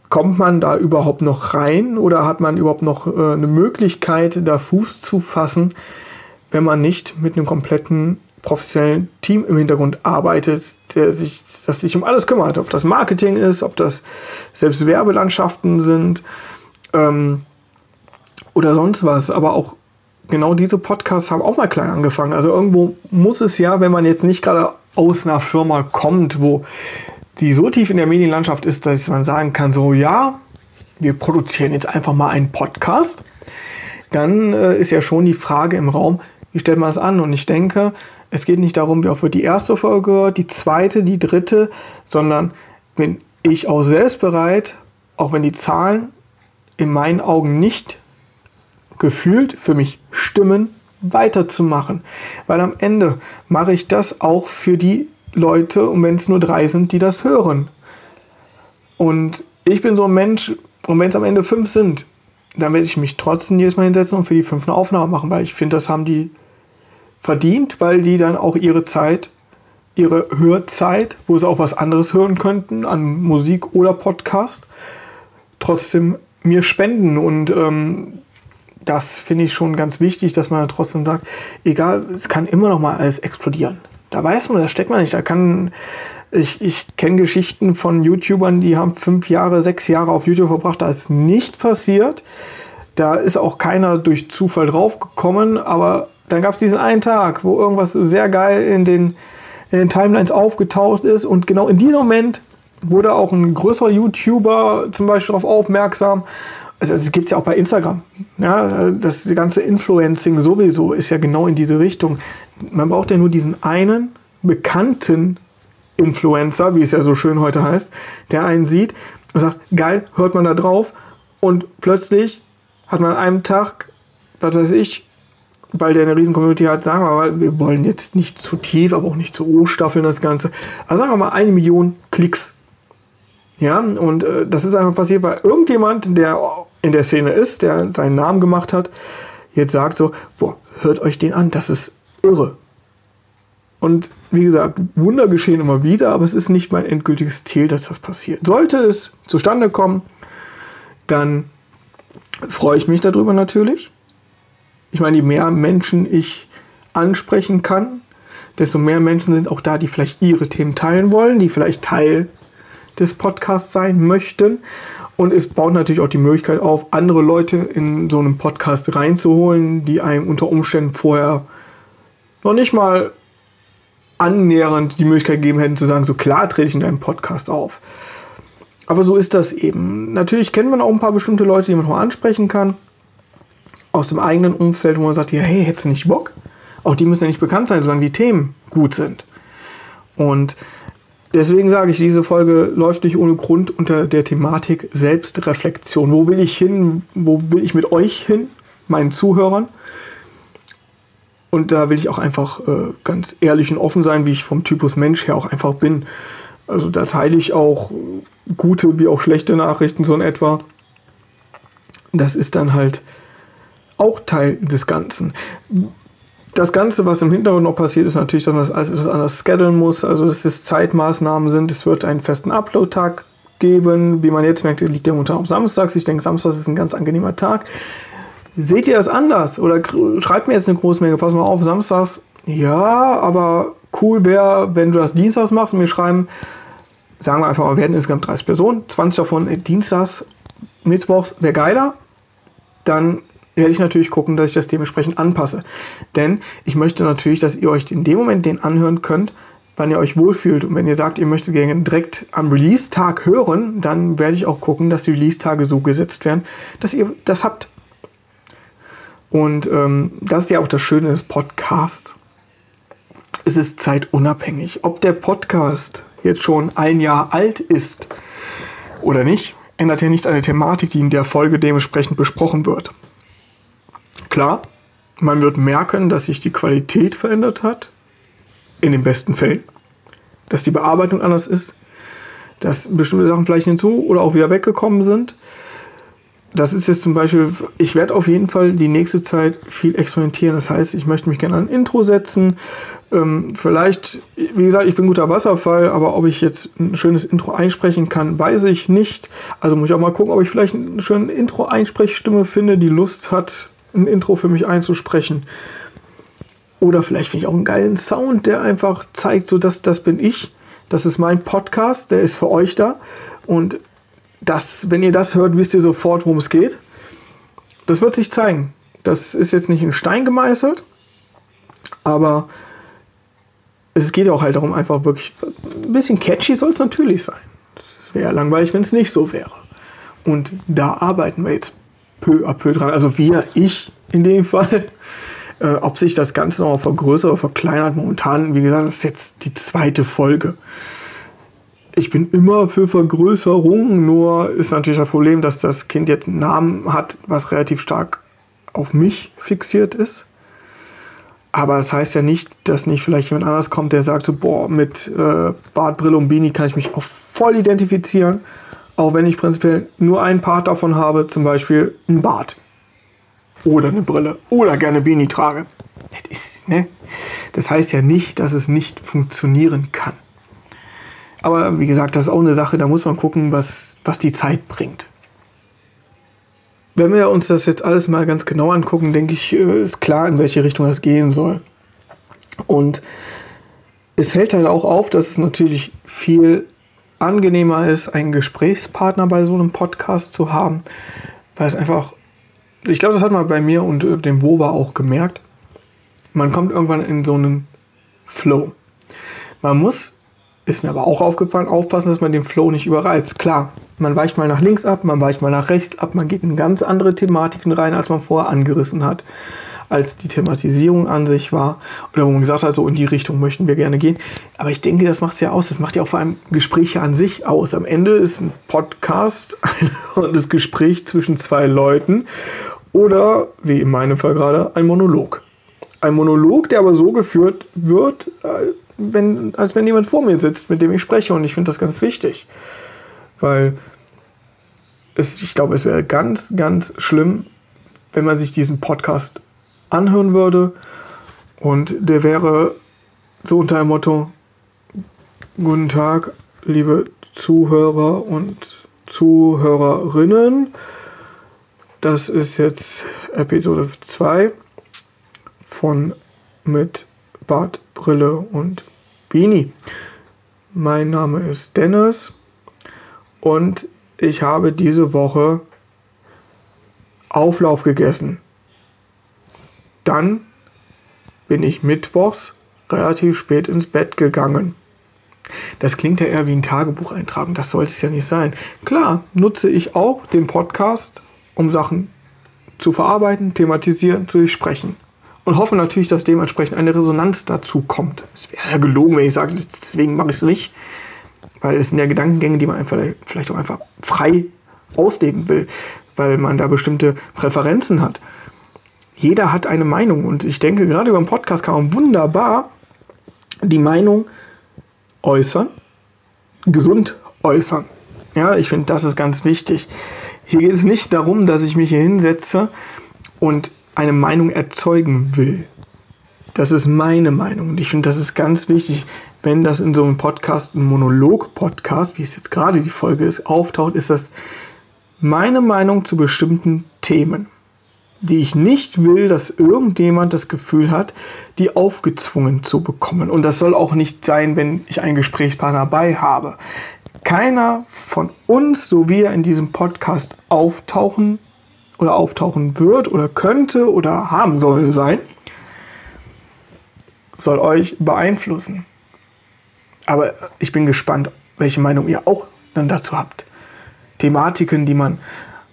kommt man da überhaupt noch rein oder hat man überhaupt noch äh, eine Möglichkeit, da Fuß zu fassen, wenn man nicht mit einem kompletten professionellen Team im Hintergrund arbeitet, der sich, das sich um alles kümmert, ob das Marketing ist, ob das selbst Werbelandschaften sind, ähm, oder sonst was. Aber auch genau diese Podcasts haben auch mal klein angefangen. Also irgendwo muss es ja, wenn man jetzt nicht gerade aus einer Firma kommt, wo die so tief in der Medienlandschaft ist, dass man sagen kann, so ja, wir produzieren jetzt einfach mal einen Podcast, dann äh, ist ja schon die Frage im Raum, wie stellt man es an? Und ich denke, es geht nicht darum, wie oft wird die erste Folge gehört, die zweite, die dritte, sondern bin ich auch selbst bereit, auch wenn die Zahlen in meinen Augen nicht gefühlt für mich stimmen, weiterzumachen. Weil am Ende mache ich das auch für die Leute, und wenn es nur drei sind, die das hören. Und ich bin so ein Mensch, und wenn es am Ende fünf sind, dann werde ich mich trotzdem jedes Mal hinsetzen und für die fünf eine Aufnahme machen, weil ich finde, das haben die verdient, weil die dann auch ihre Zeit, ihre Hörzeit, wo sie auch was anderes hören könnten, an Musik oder Podcast, trotzdem mir spenden. Und ähm, das finde ich schon ganz wichtig, dass man trotzdem sagt, egal, es kann immer noch mal alles explodieren. Da weiß man, da steckt man nicht. Da kann, ich, ich kenne Geschichten von YouTubern, die haben fünf Jahre, sechs Jahre auf YouTube verbracht, da ist nichts passiert. Da ist auch keiner durch Zufall draufgekommen, aber dann gab es diesen einen Tag, wo irgendwas sehr geil in den, in den Timelines aufgetaucht ist und genau in diesem Moment wurde auch ein größerer YouTuber zum Beispiel darauf aufmerksam. Also es gibt es ja auch bei Instagram. Ja, das ganze Influencing sowieso ist ja genau in diese Richtung. Man braucht ja nur diesen einen bekannten Influencer, wie es ja so schön heute heißt, der einen sieht und sagt, geil, hört man da drauf und plötzlich hat man an einem Tag, was weiß ich, weil der eine riesen Community hat, sagen wir mal, wir wollen jetzt nicht zu tief, aber auch nicht zu O staffeln das Ganze. Also sagen wir mal eine Million Klicks. Ja, und äh, das ist einfach passiert, weil irgendjemand, der in der Szene ist, der seinen Namen gemacht hat, jetzt sagt so, boah, hört euch den an, das ist irre. Und wie gesagt, Wunder geschehen immer wieder, aber es ist nicht mein endgültiges Ziel, dass das passiert. Sollte es zustande kommen, dann freue ich mich darüber natürlich. Ich meine, je mehr Menschen ich ansprechen kann, desto mehr Menschen sind auch da, die vielleicht ihre Themen teilen wollen, die vielleicht Teil des Podcasts sein möchten. Und es baut natürlich auch die Möglichkeit auf, andere Leute in so einen Podcast reinzuholen, die einem unter Umständen vorher noch nicht mal annähernd die Möglichkeit gegeben hätten zu sagen, so klar trete ich in deinem Podcast auf. Aber so ist das eben. Natürlich kennt man auch ein paar bestimmte Leute, die man auch ansprechen kann aus dem eigenen Umfeld, wo man sagt, ja, hey, hättest du nicht Bock? Auch die müssen ja nicht bekannt sein, solange die Themen gut sind. Und deswegen sage ich, diese Folge läuft nicht ohne Grund unter der Thematik Selbstreflexion. Wo will ich hin? Wo will ich mit euch hin, meinen Zuhörern? Und da will ich auch einfach äh, ganz ehrlich und offen sein, wie ich vom Typus Mensch her auch einfach bin. Also da teile ich auch gute wie auch schlechte Nachrichten so in etwa. Das ist dann halt auch Teil des Ganzen. Das Ganze, was im Hintergrund noch passiert, ist natürlich, dass man das alles anders schedulen muss, also dass es Zeitmaßnahmen sind. Es wird einen festen Upload-Tag geben. Wie man jetzt merkt, liegt der momentan auf Samstags. Ich denke, Samstag ist ein ganz angenehmer Tag. Seht ihr das anders? Oder schreibt mir jetzt eine große Menge. Pass mal auf, Samstags, ja, aber cool wäre, wenn du das Dienstags machst und wir schreiben, sagen wir einfach mal, wir hätten insgesamt 30 Personen, 20 davon Dienstags, Mittwochs wäre geiler. Dann werde ich natürlich gucken, dass ich das dementsprechend anpasse. Denn ich möchte natürlich, dass ihr euch in dem Moment den anhören könnt, wann ihr euch wohlfühlt. Und wenn ihr sagt, ihr möchtet gerne direkt am Release-Tag hören, dann werde ich auch gucken, dass die Release-Tage so gesetzt werden, dass ihr das habt. Und ähm, das ist ja auch das Schöne des Podcasts. Es ist zeitunabhängig. Ob der Podcast jetzt schon ein Jahr alt ist oder nicht, ändert ja nichts an der Thematik, die in der Folge dementsprechend besprochen wird. Klar, man wird merken, dass sich die Qualität verändert hat, in den besten Fällen, dass die Bearbeitung anders ist, dass bestimmte Sachen vielleicht hinzu oder auch wieder weggekommen sind. Das ist jetzt zum Beispiel, ich werde auf jeden Fall die nächste Zeit viel experimentieren. Das heißt, ich möchte mich gerne an ein Intro setzen. Ähm, vielleicht, wie gesagt, ich bin guter Wasserfall, aber ob ich jetzt ein schönes Intro einsprechen kann, weiß ich nicht. Also muss ich auch mal gucken, ob ich vielleicht eine schöne Intro-Einsprechstimme finde, die Lust hat, ein Intro für mich einzusprechen. Oder vielleicht finde ich auch einen geilen Sound, der einfach zeigt, so dass das bin ich. Das ist mein Podcast, der ist für euch da. Und das, wenn ihr das hört, wisst ihr sofort, worum es geht. Das wird sich zeigen. Das ist jetzt nicht in Stein gemeißelt, aber es geht auch halt darum, einfach wirklich ein bisschen catchy soll es natürlich sein. Es wäre langweilig, wenn es nicht so wäre. Und da arbeiten wir jetzt peu à peu dran. Also wir, ich in dem Fall. Äh, ob sich das Ganze noch vergrößert oder verkleinert, momentan, wie gesagt, das ist jetzt die zweite Folge. Ich bin immer für Vergrößerung, nur ist natürlich das Problem, dass das Kind jetzt einen Namen hat, was relativ stark auf mich fixiert ist. Aber das heißt ja nicht, dass nicht vielleicht jemand anders kommt, der sagt so, boah, mit äh, Bart, Brille und Beanie kann ich mich auch voll identifizieren. Auch wenn ich prinzipiell nur einen Part davon habe, zum Beispiel ein Bart. Oder eine Brille. Oder gerne Beanie trage. Das, ist, ne? das heißt ja nicht, dass es nicht funktionieren kann. Aber wie gesagt, das ist auch eine Sache, da muss man gucken, was, was die Zeit bringt wenn wir uns das jetzt alles mal ganz genau angucken, denke ich, äh, ist klar, in welche Richtung das gehen soll. Und es fällt halt auch auf, dass es natürlich viel angenehmer ist, einen Gesprächspartner bei so einem Podcast zu haben, weil es einfach, ich glaube, das hat man bei mir und äh, dem Boba auch gemerkt, man kommt irgendwann in so einen Flow. Man muss ist mir aber auch aufgefallen, aufpassen, dass man den Flow nicht überreizt. Klar, man weicht mal nach links ab, man weicht mal nach rechts ab, man geht in ganz andere Thematiken rein, als man vorher angerissen hat, als die Thematisierung an sich war. Oder wo man gesagt hat, so in die Richtung möchten wir gerne gehen. Aber ich denke, das macht es ja aus. Das macht ja auch vor allem Gespräche an sich aus. Am Ende ist ein Podcast das Gespräch zwischen zwei Leuten oder, wie in meinem Fall gerade, ein Monolog. Ein Monolog, der aber so geführt wird, äh, wenn, als wenn jemand vor mir sitzt, mit dem ich spreche. Und ich finde das ganz wichtig. Weil es, ich glaube, es wäre ganz, ganz schlimm, wenn man sich diesen Podcast anhören würde und der wäre so unter dem Motto, guten Tag, liebe Zuhörer und Zuhörerinnen. Das ist jetzt Episode 2 von mit Bart, Brille und Beanie. Mein Name ist Dennis und ich habe diese Woche Auflauf gegessen. Dann bin ich mittwochs relativ spät ins Bett gegangen. Das klingt ja eher wie ein Tagebucheintragen, das sollte es ja nicht sein. Klar, nutze ich auch den Podcast, um Sachen zu verarbeiten, thematisieren, zu sprechen und hoffe natürlich, dass dementsprechend eine Resonanz dazu kommt. Es wäre ja gelogen, wenn ich sage, deswegen mache ich es nicht, weil es sind ja Gedankengänge, die man einfach, vielleicht auch einfach frei ausleben will, weil man da bestimmte Präferenzen hat. Jeder hat eine Meinung und ich denke, gerade über einen Podcast kann man wunderbar die Meinung äußern, gesund äußern. Ja, ich finde, das ist ganz wichtig. Hier geht es nicht darum, dass ich mich hier hinsetze und eine Meinung erzeugen will. Das ist meine Meinung und ich finde, das ist ganz wichtig, wenn das in so einem Podcast, ein Monolog-Podcast, wie es jetzt gerade die Folge ist, auftaucht, ist das meine Meinung zu bestimmten Themen, die ich nicht will, dass irgendjemand das Gefühl hat, die aufgezwungen zu bekommen. Und das soll auch nicht sein, wenn ich einen Gesprächspartner bei habe. Keiner von uns, so wie er in diesem Podcast auftauchen oder auftauchen wird oder könnte oder haben soll sein, soll euch beeinflussen. Aber ich bin gespannt, welche Meinung ihr auch dann dazu habt. Thematiken, die man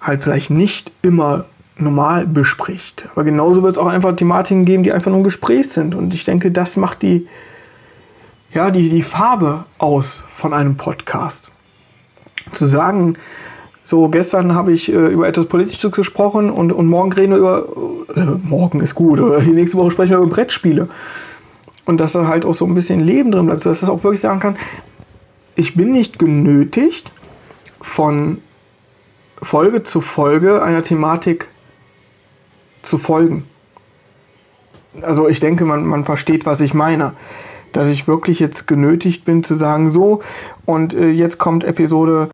halt vielleicht nicht immer normal bespricht. Aber genauso wird es auch einfach Thematiken geben, die einfach nur ein Gespräch sind. Und ich denke, das macht die, ja, die, die Farbe aus von einem Podcast. Zu sagen, so, gestern habe ich äh, über etwas Politisches gesprochen und, und morgen reden wir über, äh, morgen ist gut, oder die nächste Woche sprechen wir über Brettspiele. Und dass da halt auch so ein bisschen Leben drin bleibt, dass das auch wirklich sagen kann, ich bin nicht genötigt, von Folge zu Folge einer Thematik zu folgen. Also ich denke, man, man versteht, was ich meine. Dass ich wirklich jetzt genötigt bin zu sagen, so, und äh, jetzt kommt Episode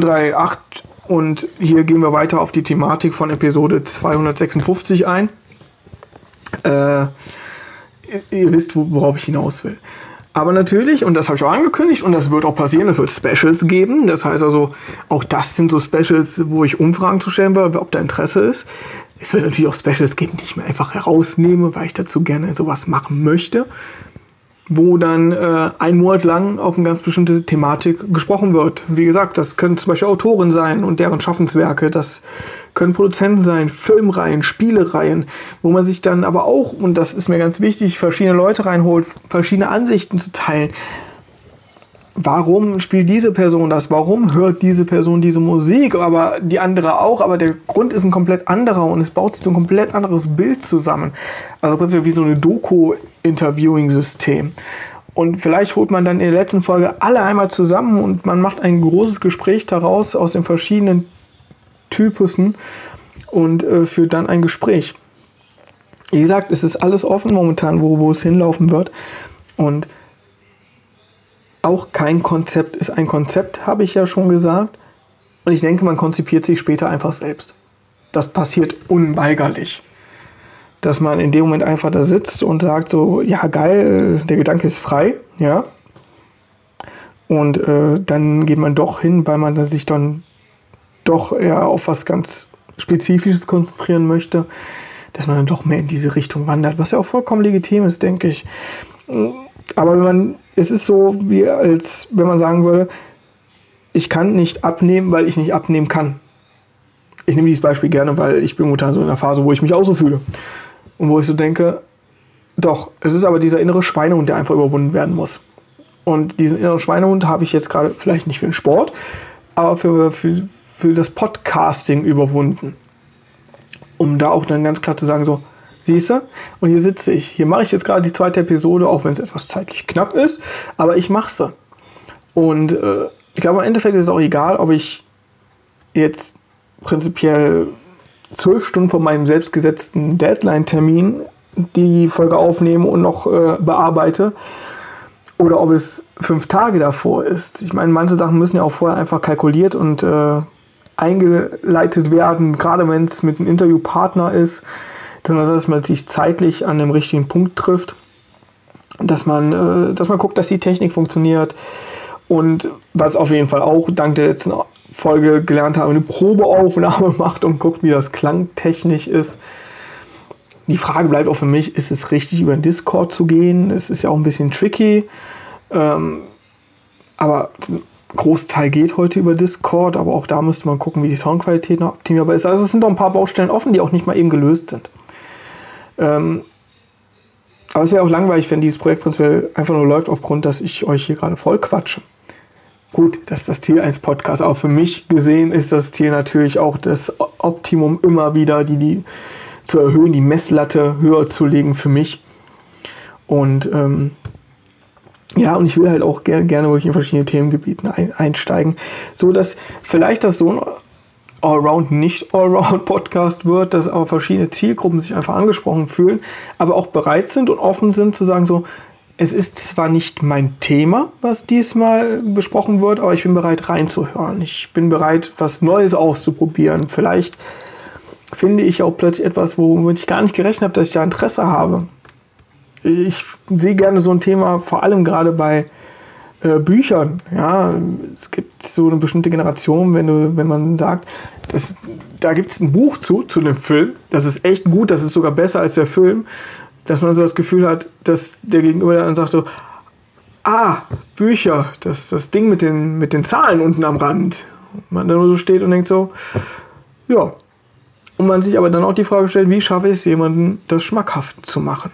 3.8 und hier gehen wir weiter auf die Thematik von Episode 256 ein. Äh, ihr wisst, worauf ich hinaus will. Aber natürlich, und das habe ich auch angekündigt, und das wird auch passieren, es wird Specials geben. Das heißt also, auch das sind so Specials, wo ich Umfragen zu stellen werde, ob da Interesse ist. Es wird natürlich auch Specials geben, die ich mir einfach herausnehme, weil ich dazu gerne sowas machen möchte wo dann äh, ein Monat lang auf eine ganz bestimmte Thematik gesprochen wird. Wie gesagt, das können zum Beispiel Autoren sein und deren Schaffenswerke, das können Produzenten sein, Filmreihen, Spielereihen, wo man sich dann aber auch, und das ist mir ganz wichtig, verschiedene Leute reinholt, verschiedene Ansichten zu teilen warum spielt diese Person das? Warum hört diese Person diese Musik? Aber die andere auch, aber der Grund ist ein komplett anderer und es baut sich so ein komplett anderes Bild zusammen. Also prinzipiell wie so eine Doku-Interviewing-System. Und vielleicht holt man dann in der letzten Folge alle einmal zusammen und man macht ein großes Gespräch daraus aus den verschiedenen Typussen und äh, führt dann ein Gespräch. Wie gesagt, es ist alles offen momentan, wo, wo es hinlaufen wird. Und auch kein Konzept ist ein Konzept, habe ich ja schon gesagt. Und ich denke, man konzipiert sich später einfach selbst. Das passiert unweigerlich. Dass man in dem Moment einfach da sitzt und sagt so, ja geil, der Gedanke ist frei, ja. Und äh, dann geht man doch hin, weil man sich dann doch eher auf was ganz Spezifisches konzentrieren möchte, dass man dann doch mehr in diese Richtung wandert, was ja auch vollkommen legitim ist, denke ich. Aber wenn man es ist so, wie als wenn man sagen würde, ich kann nicht abnehmen, weil ich nicht abnehmen kann. Ich nehme dieses Beispiel gerne, weil ich bin momentan so in einer Phase, wo ich mich auch so fühle. Und wo ich so denke, doch, es ist aber dieser innere Schweinehund, der einfach überwunden werden muss. Und diesen inneren Schweinehund habe ich jetzt gerade vielleicht nicht für den Sport, aber für, für, für das Podcasting überwunden. Um da auch dann ganz klar zu sagen, so, Siehst du? Und hier sitze ich. Hier mache ich jetzt gerade die zweite Episode, auch wenn es etwas zeitlich knapp ist, aber ich mache sie. Und äh, ich glaube, im Endeffekt ist es auch egal, ob ich jetzt prinzipiell zwölf Stunden vor meinem selbstgesetzten Deadline-Termin die Folge aufnehme und noch äh, bearbeite oder ob es fünf Tage davor ist. Ich meine, manche Sachen müssen ja auch vorher einfach kalkuliert und äh, eingeleitet werden, gerade wenn es mit einem Interviewpartner ist dass man sich zeitlich an dem richtigen Punkt trifft, dass man, äh, dass man guckt, dass die Technik funktioniert und was auf jeden Fall auch dank der letzten Folge gelernt habe, eine Probeaufnahme macht und guckt, wie das klangtechnisch ist. Die Frage bleibt auch für mich, ist es richtig, über Discord zu gehen? Es ist ja auch ein bisschen tricky. Ähm, aber Großteil geht heute über Discord, aber auch da müsste man gucken, wie die Soundqualität noch optimierbar ist. Also es sind noch ein paar Baustellen offen, die auch nicht mal eben gelöst sind. Ähm, aber es wäre auch langweilig, wenn dieses Projekt prinzipiell einfach nur läuft, aufgrund, dass ich euch hier gerade voll quatsche. Gut, das ist das Ziel eines Podcasts, aber für mich gesehen ist das Ziel natürlich auch das Optimum immer wieder, die, die zu erhöhen, die Messlatte höher zu legen für mich. Und ähm, ja, und ich will halt auch gerne, gerne wirklich in verschiedene Themengebieten ein, einsteigen, so dass vielleicht das so Allround nicht Allround Podcast wird, dass aber verschiedene Zielgruppen sich einfach angesprochen fühlen, aber auch bereit sind und offen sind zu sagen so, es ist zwar nicht mein Thema, was diesmal besprochen wird, aber ich bin bereit reinzuhören. Ich bin bereit, was Neues auszuprobieren. Vielleicht finde ich auch plötzlich etwas, womit ich gar nicht gerechnet habe, dass ich da Interesse habe. Ich sehe gerne so ein Thema, vor allem gerade bei äh, Büchern. Ja, es gibt so eine bestimmte Generation, wenn du, wenn man sagt, das, da gibt es ein Buch zu, zu einem Film, das ist echt gut, das ist sogar besser als der Film, dass man so das Gefühl hat, dass der Gegenüber dann sagt so, ah, Bücher, das, das Ding mit den, mit den Zahlen unten am Rand. Und man dann nur so steht und denkt so, ja. Und man sich aber dann auch die Frage stellt, wie schaffe ich es, jemanden das schmackhaft zu machen?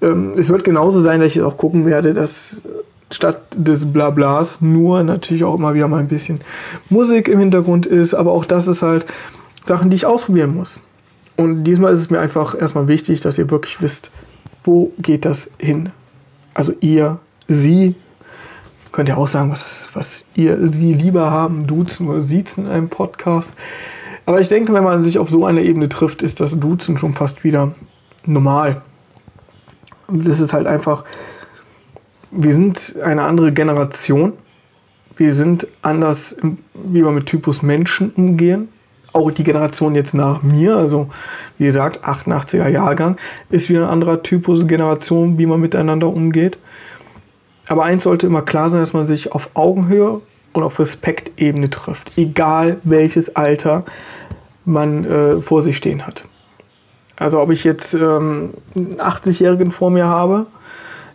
Ähm, es wird genauso sein, dass ich auch gucken werde, dass statt des Blablas nur natürlich auch immer wieder mal ein bisschen Musik im Hintergrund ist, aber auch das ist halt Sachen, die ich ausprobieren muss. Und diesmal ist es mir einfach erstmal wichtig, dass ihr wirklich wisst, wo geht das hin. Also ihr, sie, könnt ihr auch sagen, was, was ihr, sie lieber haben, duzen oder siezen in einem Podcast. Aber ich denke, wenn man sich auf so einer Ebene trifft, ist das Duzen schon fast wieder normal. Das ist halt einfach wir sind eine andere Generation. Wir sind anders, wie wir mit Typus Menschen umgehen. Auch die Generation jetzt nach mir, also wie gesagt, 88er Jahrgang, ist wieder ein anderer Typus Generation, wie man miteinander umgeht. Aber eins sollte immer klar sein, dass man sich auf Augenhöhe und auf Respektebene trifft. Egal welches Alter, man äh, vor sich stehen hat. Also ob ich jetzt ähm, einen 80-Jährigen vor mir habe,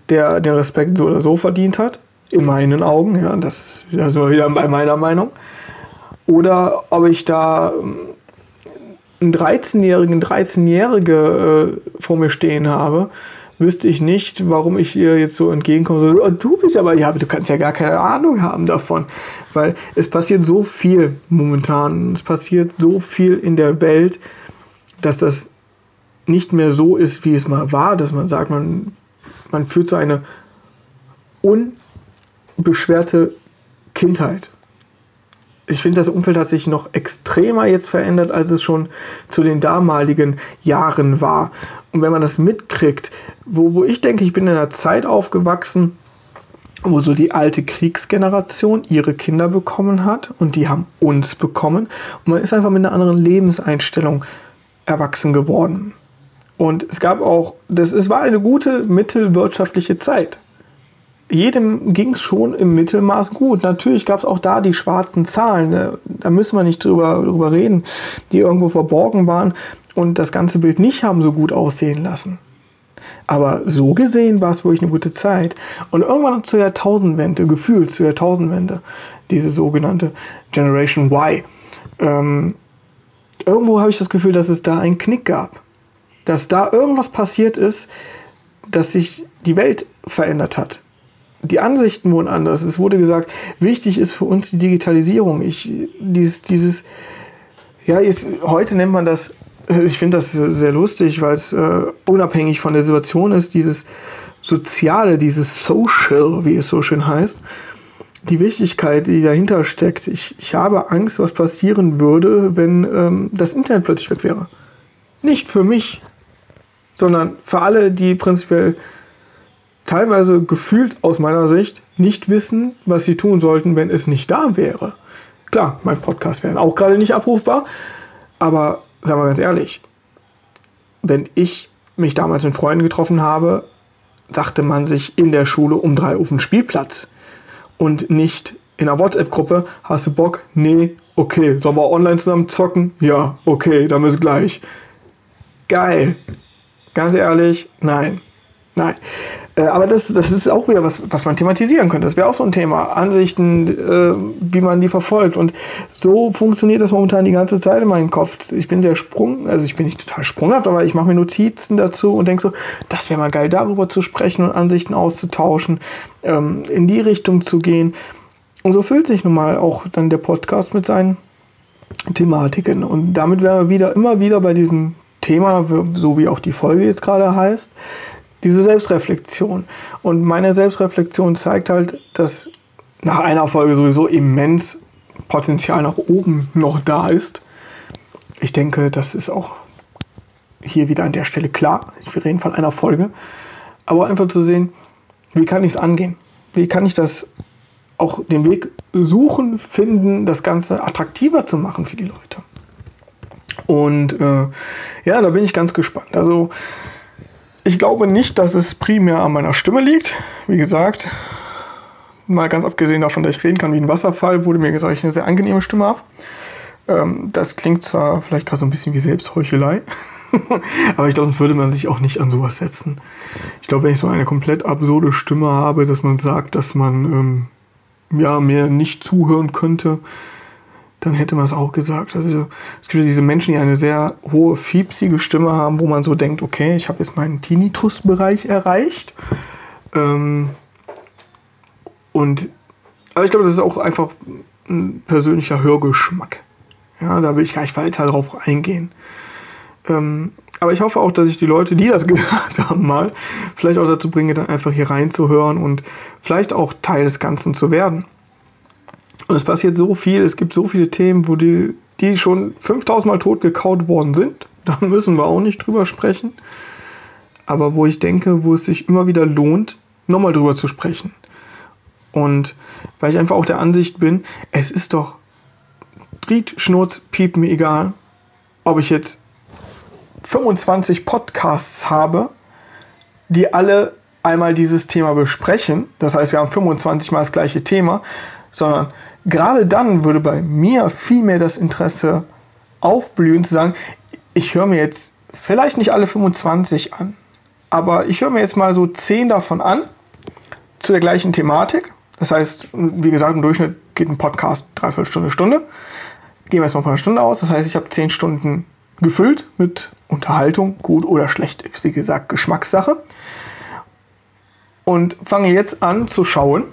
der den Respekt so oder so verdient hat, in meinen Augen, ja, das ist also wieder bei meiner Meinung, oder ob ich da ähm, einen 13-Jährigen, 13-Jährige äh, vor mir stehen habe, wüsste ich nicht, warum ich ihr jetzt so entgegenkomme. So, oh, du bist aber, ja, aber du kannst ja gar keine Ahnung haben davon. Weil es passiert so viel momentan. Es passiert so viel in der Welt, dass das nicht mehr so ist, wie es mal war, dass man sagt, man, man führt so eine unbeschwerte Kindheit ich finde, das Umfeld hat sich noch extremer jetzt verändert, als es schon zu den damaligen Jahren war. Und wenn man das mitkriegt, wo, wo ich denke, ich bin in einer Zeit aufgewachsen, wo so die alte Kriegsgeneration ihre Kinder bekommen hat und die haben uns bekommen. Und man ist einfach mit einer anderen Lebenseinstellung erwachsen geworden. Und es gab auch, das, es war eine gute mittelwirtschaftliche Zeit jedem ging es schon im Mittelmaß gut. Natürlich gab es auch da die schwarzen Zahlen, ne? da müssen wir nicht drüber, drüber reden, die irgendwo verborgen waren und das ganze Bild nicht haben so gut aussehen lassen. Aber so gesehen war es wirklich eine gute Zeit. Und irgendwann zur Jahrtausendwende, gefühlt zur Jahrtausendwende, diese sogenannte Generation Y, ähm, irgendwo habe ich das Gefühl, dass es da einen Knick gab. Dass da irgendwas passiert ist, dass sich die Welt verändert hat die Ansichten wurden anders. Es wurde gesagt, wichtig ist für uns die Digitalisierung. Ich, dieses, dieses, ja, jetzt, heute nennt man das, ich finde das sehr lustig, weil es äh, unabhängig von der Situation ist, dieses Soziale, dieses Social, wie es so schön heißt, die Wichtigkeit, die dahinter steckt. Ich, ich habe Angst, was passieren würde, wenn ähm, das Internet plötzlich weg wäre. Nicht für mich, sondern für alle, die prinzipiell teilweise gefühlt aus meiner Sicht nicht wissen, was sie tun sollten, wenn es nicht da wäre. Klar, mein Podcast wäre auch gerade nicht abrufbar, aber sagen wir ganz ehrlich, wenn ich mich damals mit Freunden getroffen habe, sagte man sich in der Schule um drei auf den Spielplatz und nicht in einer WhatsApp-Gruppe, hast du Bock? Nee, okay. Sollen wir online zusammen zocken? Ja, okay, dann bis gleich. Geil. Ganz ehrlich, nein. Nein. Äh, aber das, das ist auch wieder was, was man thematisieren könnte. Das wäre auch so ein Thema. Ansichten, äh, wie man die verfolgt. Und so funktioniert das momentan die ganze Zeit in meinem Kopf. Ich bin sehr sprung, also ich bin nicht total sprunghaft, aber ich mache mir Notizen dazu und denke so, das wäre mal geil, darüber zu sprechen und Ansichten auszutauschen, ähm, in die Richtung zu gehen. Und so füllt sich nun mal auch dann der Podcast mit seinen Thematiken. Und damit wären wir wieder immer wieder bei diesem Thema, so wie auch die Folge jetzt gerade heißt diese Selbstreflexion. Und meine Selbstreflexion zeigt halt, dass nach einer Folge sowieso immens Potenzial nach oben noch da ist. Ich denke, das ist auch hier wieder an der Stelle klar. Wir reden von einer Folge. Aber einfach zu sehen, wie kann ich es angehen? Wie kann ich das auch den Weg suchen, finden, das Ganze attraktiver zu machen für die Leute? Und äh, ja, da bin ich ganz gespannt. Also ich glaube nicht, dass es primär an meiner Stimme liegt. Wie gesagt, mal ganz abgesehen davon, dass ich reden kann wie ein Wasserfall, wurde mir gesagt, ich eine sehr angenehme Stimme habe. Ähm, das klingt zwar vielleicht gerade so ein bisschen wie Selbstheuchelei, aber ich glaube, sonst würde man sich auch nicht an sowas setzen. Ich glaube, wenn ich so eine komplett absurde Stimme habe, dass man sagt, dass man ähm, ja, mir nicht zuhören könnte, dann hätte man es auch gesagt. Also es gibt ja diese Menschen, die eine sehr hohe, fiepsige Stimme haben, wo man so denkt, okay, ich habe jetzt meinen Tinnitus-Bereich erreicht. Ähm, und aber ich glaube, das ist auch einfach ein persönlicher Hörgeschmack. Ja, da will ich gar nicht weiter drauf eingehen. Ähm, aber ich hoffe auch, dass ich die Leute, die das gehört haben, mal vielleicht auch dazu bringe, dann einfach hier reinzuhören und vielleicht auch Teil des Ganzen zu werden. Und es passiert so viel, es gibt so viele Themen, wo die, die schon 5000 Mal tot gekaut worden sind. Da müssen wir auch nicht drüber sprechen. Aber wo ich denke, wo es sich immer wieder lohnt, nochmal drüber zu sprechen. Und weil ich einfach auch der Ansicht bin, es ist doch Dried, Schnurz, Piep, mir egal, ob ich jetzt 25 Podcasts habe, die alle einmal dieses Thema besprechen. Das heißt, wir haben 25 mal das gleiche Thema, sondern gerade dann würde bei mir viel mehr das Interesse aufblühen, zu sagen, ich höre mir jetzt vielleicht nicht alle 25 an, aber ich höre mir jetzt mal so 10 davon an zu der gleichen Thematik. Das heißt, wie gesagt, im Durchschnitt geht ein Podcast dreiviertel Stunde, Stunde. Gehen wir jetzt mal von einer Stunde aus. Das heißt, ich habe 10 Stunden gefüllt mit Unterhaltung, gut oder schlecht, wie gesagt Geschmackssache. Und fange jetzt an zu schauen,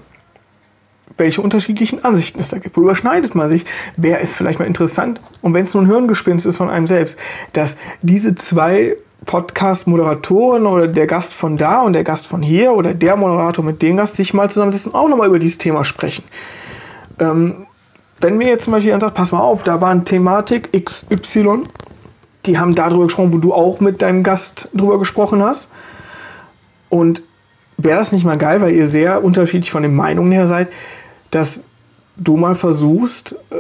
welche unterschiedlichen Ansichten es da gibt. Wo überschneidet man sich? Wer ist vielleicht mal interessant? Und wenn es nur ein Hirngespinst ist von einem selbst, dass diese zwei Podcast-Moderatoren oder der Gast von da und der Gast von hier oder der Moderator mit dem Gast sich mal zusammensetzen und auch nochmal über dieses Thema sprechen. Ähm, wenn mir jetzt zum Beispiel jemand sagt, pass mal auf, da war eine Thematik XY, die haben darüber gesprochen, wo du auch mit deinem Gast drüber gesprochen hast. Und wäre das nicht mal geil, weil ihr sehr unterschiedlich von den Meinungen her seid, dass du mal versuchst, äh,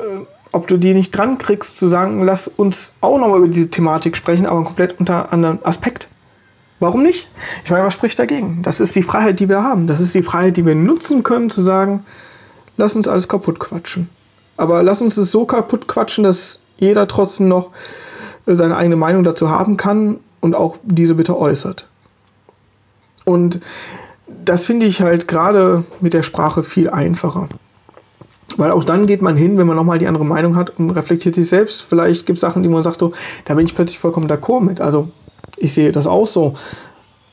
ob du die nicht dran kriegst, zu sagen, lass uns auch nochmal über diese Thematik sprechen, aber komplett unter anderem Aspekt. Warum nicht? Ich meine, was spricht dagegen? Das ist die Freiheit, die wir haben. Das ist die Freiheit, die wir nutzen können, zu sagen, lass uns alles kaputt quatschen. Aber lass uns es so kaputt quatschen, dass jeder trotzdem noch äh, seine eigene Meinung dazu haben kann und auch diese bitte äußert. Und das finde ich halt gerade mit der Sprache viel einfacher. Weil auch dann geht man hin, wenn man nochmal die andere Meinung hat und reflektiert sich selbst. Vielleicht gibt es Sachen, die man sagt, so, da bin ich plötzlich vollkommen d'accord mit. Also ich sehe das auch so,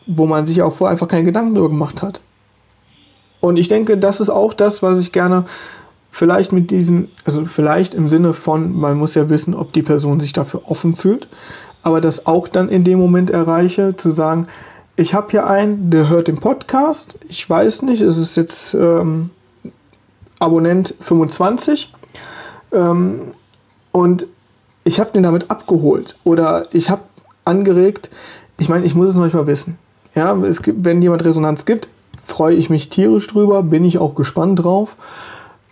wo man sich auch vorher einfach keine Gedanken darüber gemacht hat. Und ich denke, das ist auch das, was ich gerne vielleicht mit diesen, also vielleicht im Sinne von, man muss ja wissen, ob die Person sich dafür offen fühlt, aber das auch dann in dem Moment erreiche, zu sagen, ich habe hier einen, der hört den Podcast, ich weiß nicht, es ist jetzt ähm, Abonnent 25. Ähm, und ich habe den damit abgeholt oder ich habe angeregt, ich meine, ich muss es noch nicht mal wissen. Ja, es gibt, wenn jemand Resonanz gibt, freue ich mich tierisch drüber, bin ich auch gespannt drauf.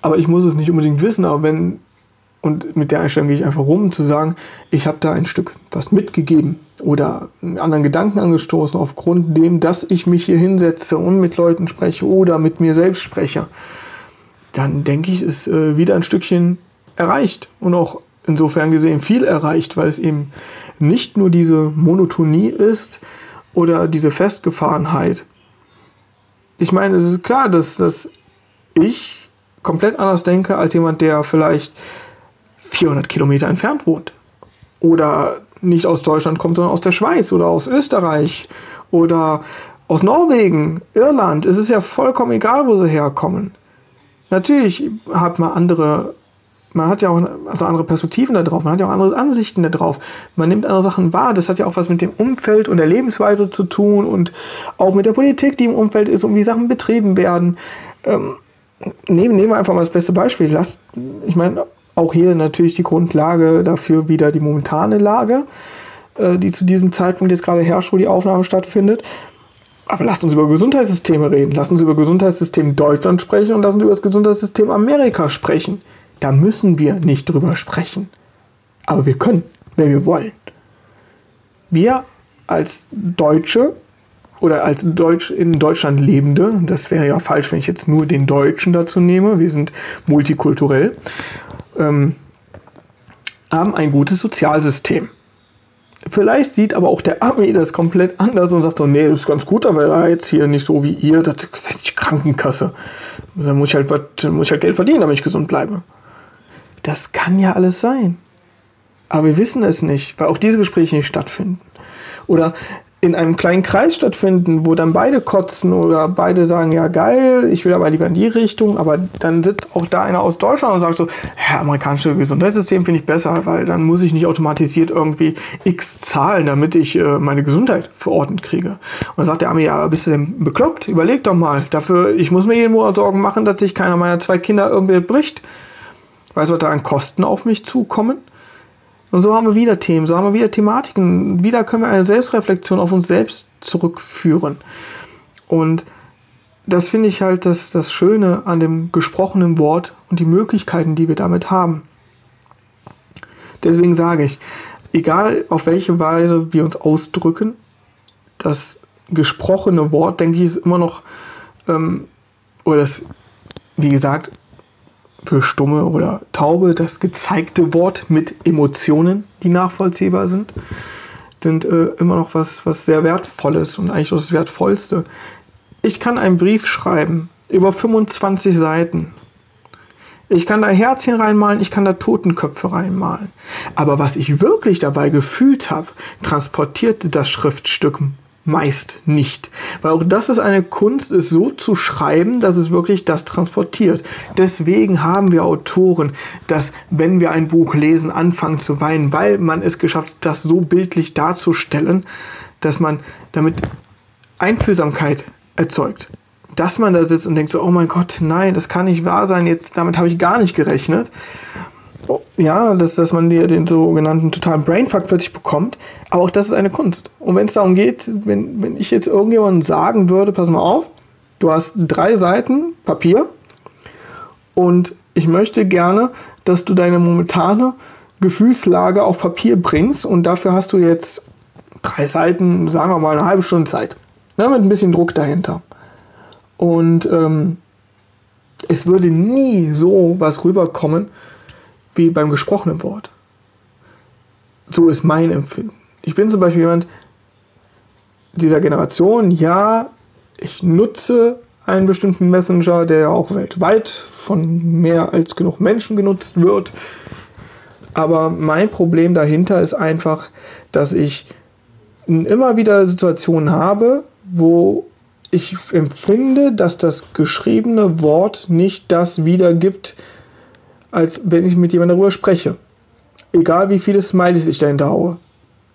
Aber ich muss es nicht unbedingt wissen, aber wenn, und mit der Einstellung gehe ich einfach rum, zu sagen, ich habe da ein Stück was mitgegeben oder einen anderen Gedanken angestoßen, aufgrund dem, dass ich mich hier hinsetze und mit Leuten spreche oder mit mir selbst spreche dann denke ich, ist äh, wieder ein Stückchen erreicht und auch insofern gesehen viel erreicht, weil es eben nicht nur diese Monotonie ist oder diese Festgefahrenheit. Ich meine, es ist klar, dass, dass ich komplett anders denke als jemand, der vielleicht 400 Kilometer entfernt wohnt. Oder nicht aus Deutschland kommt, sondern aus der Schweiz oder aus Österreich oder aus Norwegen, Irland. Es ist ja vollkommen egal, wo sie herkommen. Natürlich hat man andere, man hat ja auch also andere Perspektiven da drauf, man hat ja auch andere Ansichten da drauf. Man nimmt andere Sachen wahr. Das hat ja auch was mit dem Umfeld und der Lebensweise zu tun und auch mit der Politik, die im Umfeld ist und wie Sachen betrieben werden. Ähm, nehmen, nehmen wir einfach mal das beste Beispiel. Lasst, ich meine, auch hier natürlich die Grundlage dafür wieder die momentane Lage, äh, die zu diesem Zeitpunkt jetzt gerade herrscht, wo die Aufnahme stattfindet. Aber lasst uns über Gesundheitssysteme reden. Lasst uns über Gesundheitssystem Deutschland sprechen und lasst uns über das Gesundheitssystem Amerika sprechen. Da müssen wir nicht drüber sprechen. Aber wir können, wenn wir wollen. Wir als Deutsche oder als Deutsch in Deutschland Lebende, das wäre ja falsch, wenn ich jetzt nur den Deutschen dazu nehme, wir sind multikulturell, ähm, haben ein gutes Sozialsystem. Vielleicht sieht aber auch der Ami das komplett anders und sagt so, nee, das ist ganz gut, aber da jetzt hier nicht so wie ihr, das ist die Krankenkasse. Dann muss ich halt, muss ich halt Geld verdienen, damit ich gesund bleibe. Das kann ja alles sein. Aber wir wissen es nicht, weil auch diese Gespräche nicht stattfinden. Oder in einem kleinen Kreis stattfinden, wo dann beide kotzen oder beide sagen, ja geil, ich will aber lieber in die Richtung, aber dann sitzt auch da einer aus Deutschland und sagt so, ja, amerikanische Gesundheitssystem finde ich besser, weil dann muss ich nicht automatisiert irgendwie x zahlen, damit ich äh, meine Gesundheit verordnet kriege. Und dann sagt der Ami, ja, bist du denn bekloppt? Überleg doch mal, dafür, ich muss mir jeden Monat Sorgen machen, dass sich keiner meiner zwei Kinder irgendwie bricht. Weil soll da an Kosten auf mich zukommen? Und so haben wir wieder Themen, so haben wir wieder Thematiken. Wieder können wir eine Selbstreflexion auf uns selbst zurückführen. Und das finde ich halt das, das Schöne an dem gesprochenen Wort und die Möglichkeiten, die wir damit haben. Deswegen sage ich, egal auf welche Weise wir uns ausdrücken, das gesprochene Wort, denke ich, ist immer noch, ähm, oder das, wie gesagt, für Stumme oder Taube das gezeigte Wort mit Emotionen, die nachvollziehbar sind, sind äh, immer noch was, was sehr Wertvolles und eigentlich das Wertvollste. Ich kann einen Brief schreiben über 25 Seiten. Ich kann da Herzchen reinmalen, ich kann da Totenköpfe reinmalen. Aber was ich wirklich dabei gefühlt habe, transportierte das Schriftstück meist nicht. Weil auch das ist eine Kunst, es so zu schreiben, dass es wirklich das transportiert. Deswegen haben wir Autoren, dass wenn wir ein Buch lesen, anfangen zu weinen, weil man es geschafft hat, das so bildlich darzustellen, dass man damit Einfühlsamkeit erzeugt. Dass man da sitzt und denkt so, oh mein Gott, nein, das kann nicht wahr sein, jetzt damit habe ich gar nicht gerechnet ja, dass, dass man dir den sogenannten totalen Brainfuck plötzlich bekommt. Aber auch das ist eine Kunst. Und wenn es darum geht, wenn, wenn ich jetzt irgendjemandem sagen würde, pass mal auf, du hast drei Seiten Papier und ich möchte gerne, dass du deine momentane Gefühlslage auf Papier bringst und dafür hast du jetzt drei Seiten, sagen wir mal eine halbe Stunde Zeit. Ja, mit ein bisschen Druck dahinter. Und ähm, es würde nie so was rüberkommen, wie beim gesprochenen Wort. So ist mein Empfinden. Ich bin zum Beispiel jemand dieser Generation, ja, ich nutze einen bestimmten Messenger, der auch weltweit von mehr als genug Menschen genutzt wird. Aber mein Problem dahinter ist einfach, dass ich immer wieder Situationen habe, wo ich empfinde, dass das geschriebene Wort nicht das wiedergibt, als wenn ich mit jemandem darüber spreche. Egal wie viele Smileys ich dahinter haue.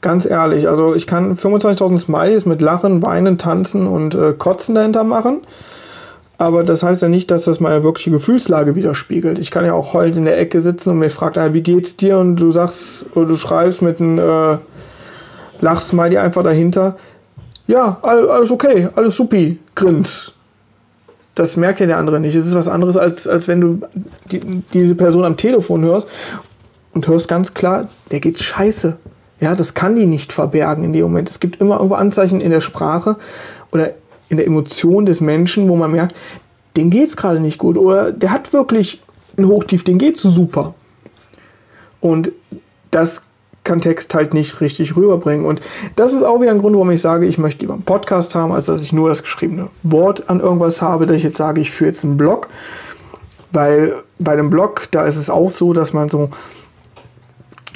Ganz ehrlich, also ich kann 25.000 Smileys mit Lachen, Weinen, Tanzen und äh, Kotzen dahinter machen. Aber das heißt ja nicht, dass das meine wirkliche Gefühlslage widerspiegelt. Ich kann ja auch heulend in der Ecke sitzen und mir fragt einer, wie geht's dir? Und du sagst, oder du schreibst mit einem äh, Lachsmiley einfach dahinter. Ja, alles okay, alles supi, grins. Das merkt ja der andere nicht. Es ist was anderes, als, als wenn du die, diese Person am Telefon hörst und hörst ganz klar, der geht scheiße. Ja, das kann die nicht verbergen in dem Moment. Es gibt immer irgendwo Anzeichen in der Sprache oder in der Emotion des Menschen, wo man merkt, dem geht es gerade nicht gut oder der hat wirklich ein Hochtief, dem geht's super. Und das kann Text halt nicht richtig rüberbringen. Und das ist auch wieder ein Grund, warum ich sage, ich möchte lieber einen Podcast haben, als dass ich nur das geschriebene Wort an irgendwas habe, dass ich jetzt sage, ich führe jetzt einen Blog. Weil bei dem Blog, da ist es auch so, dass man so,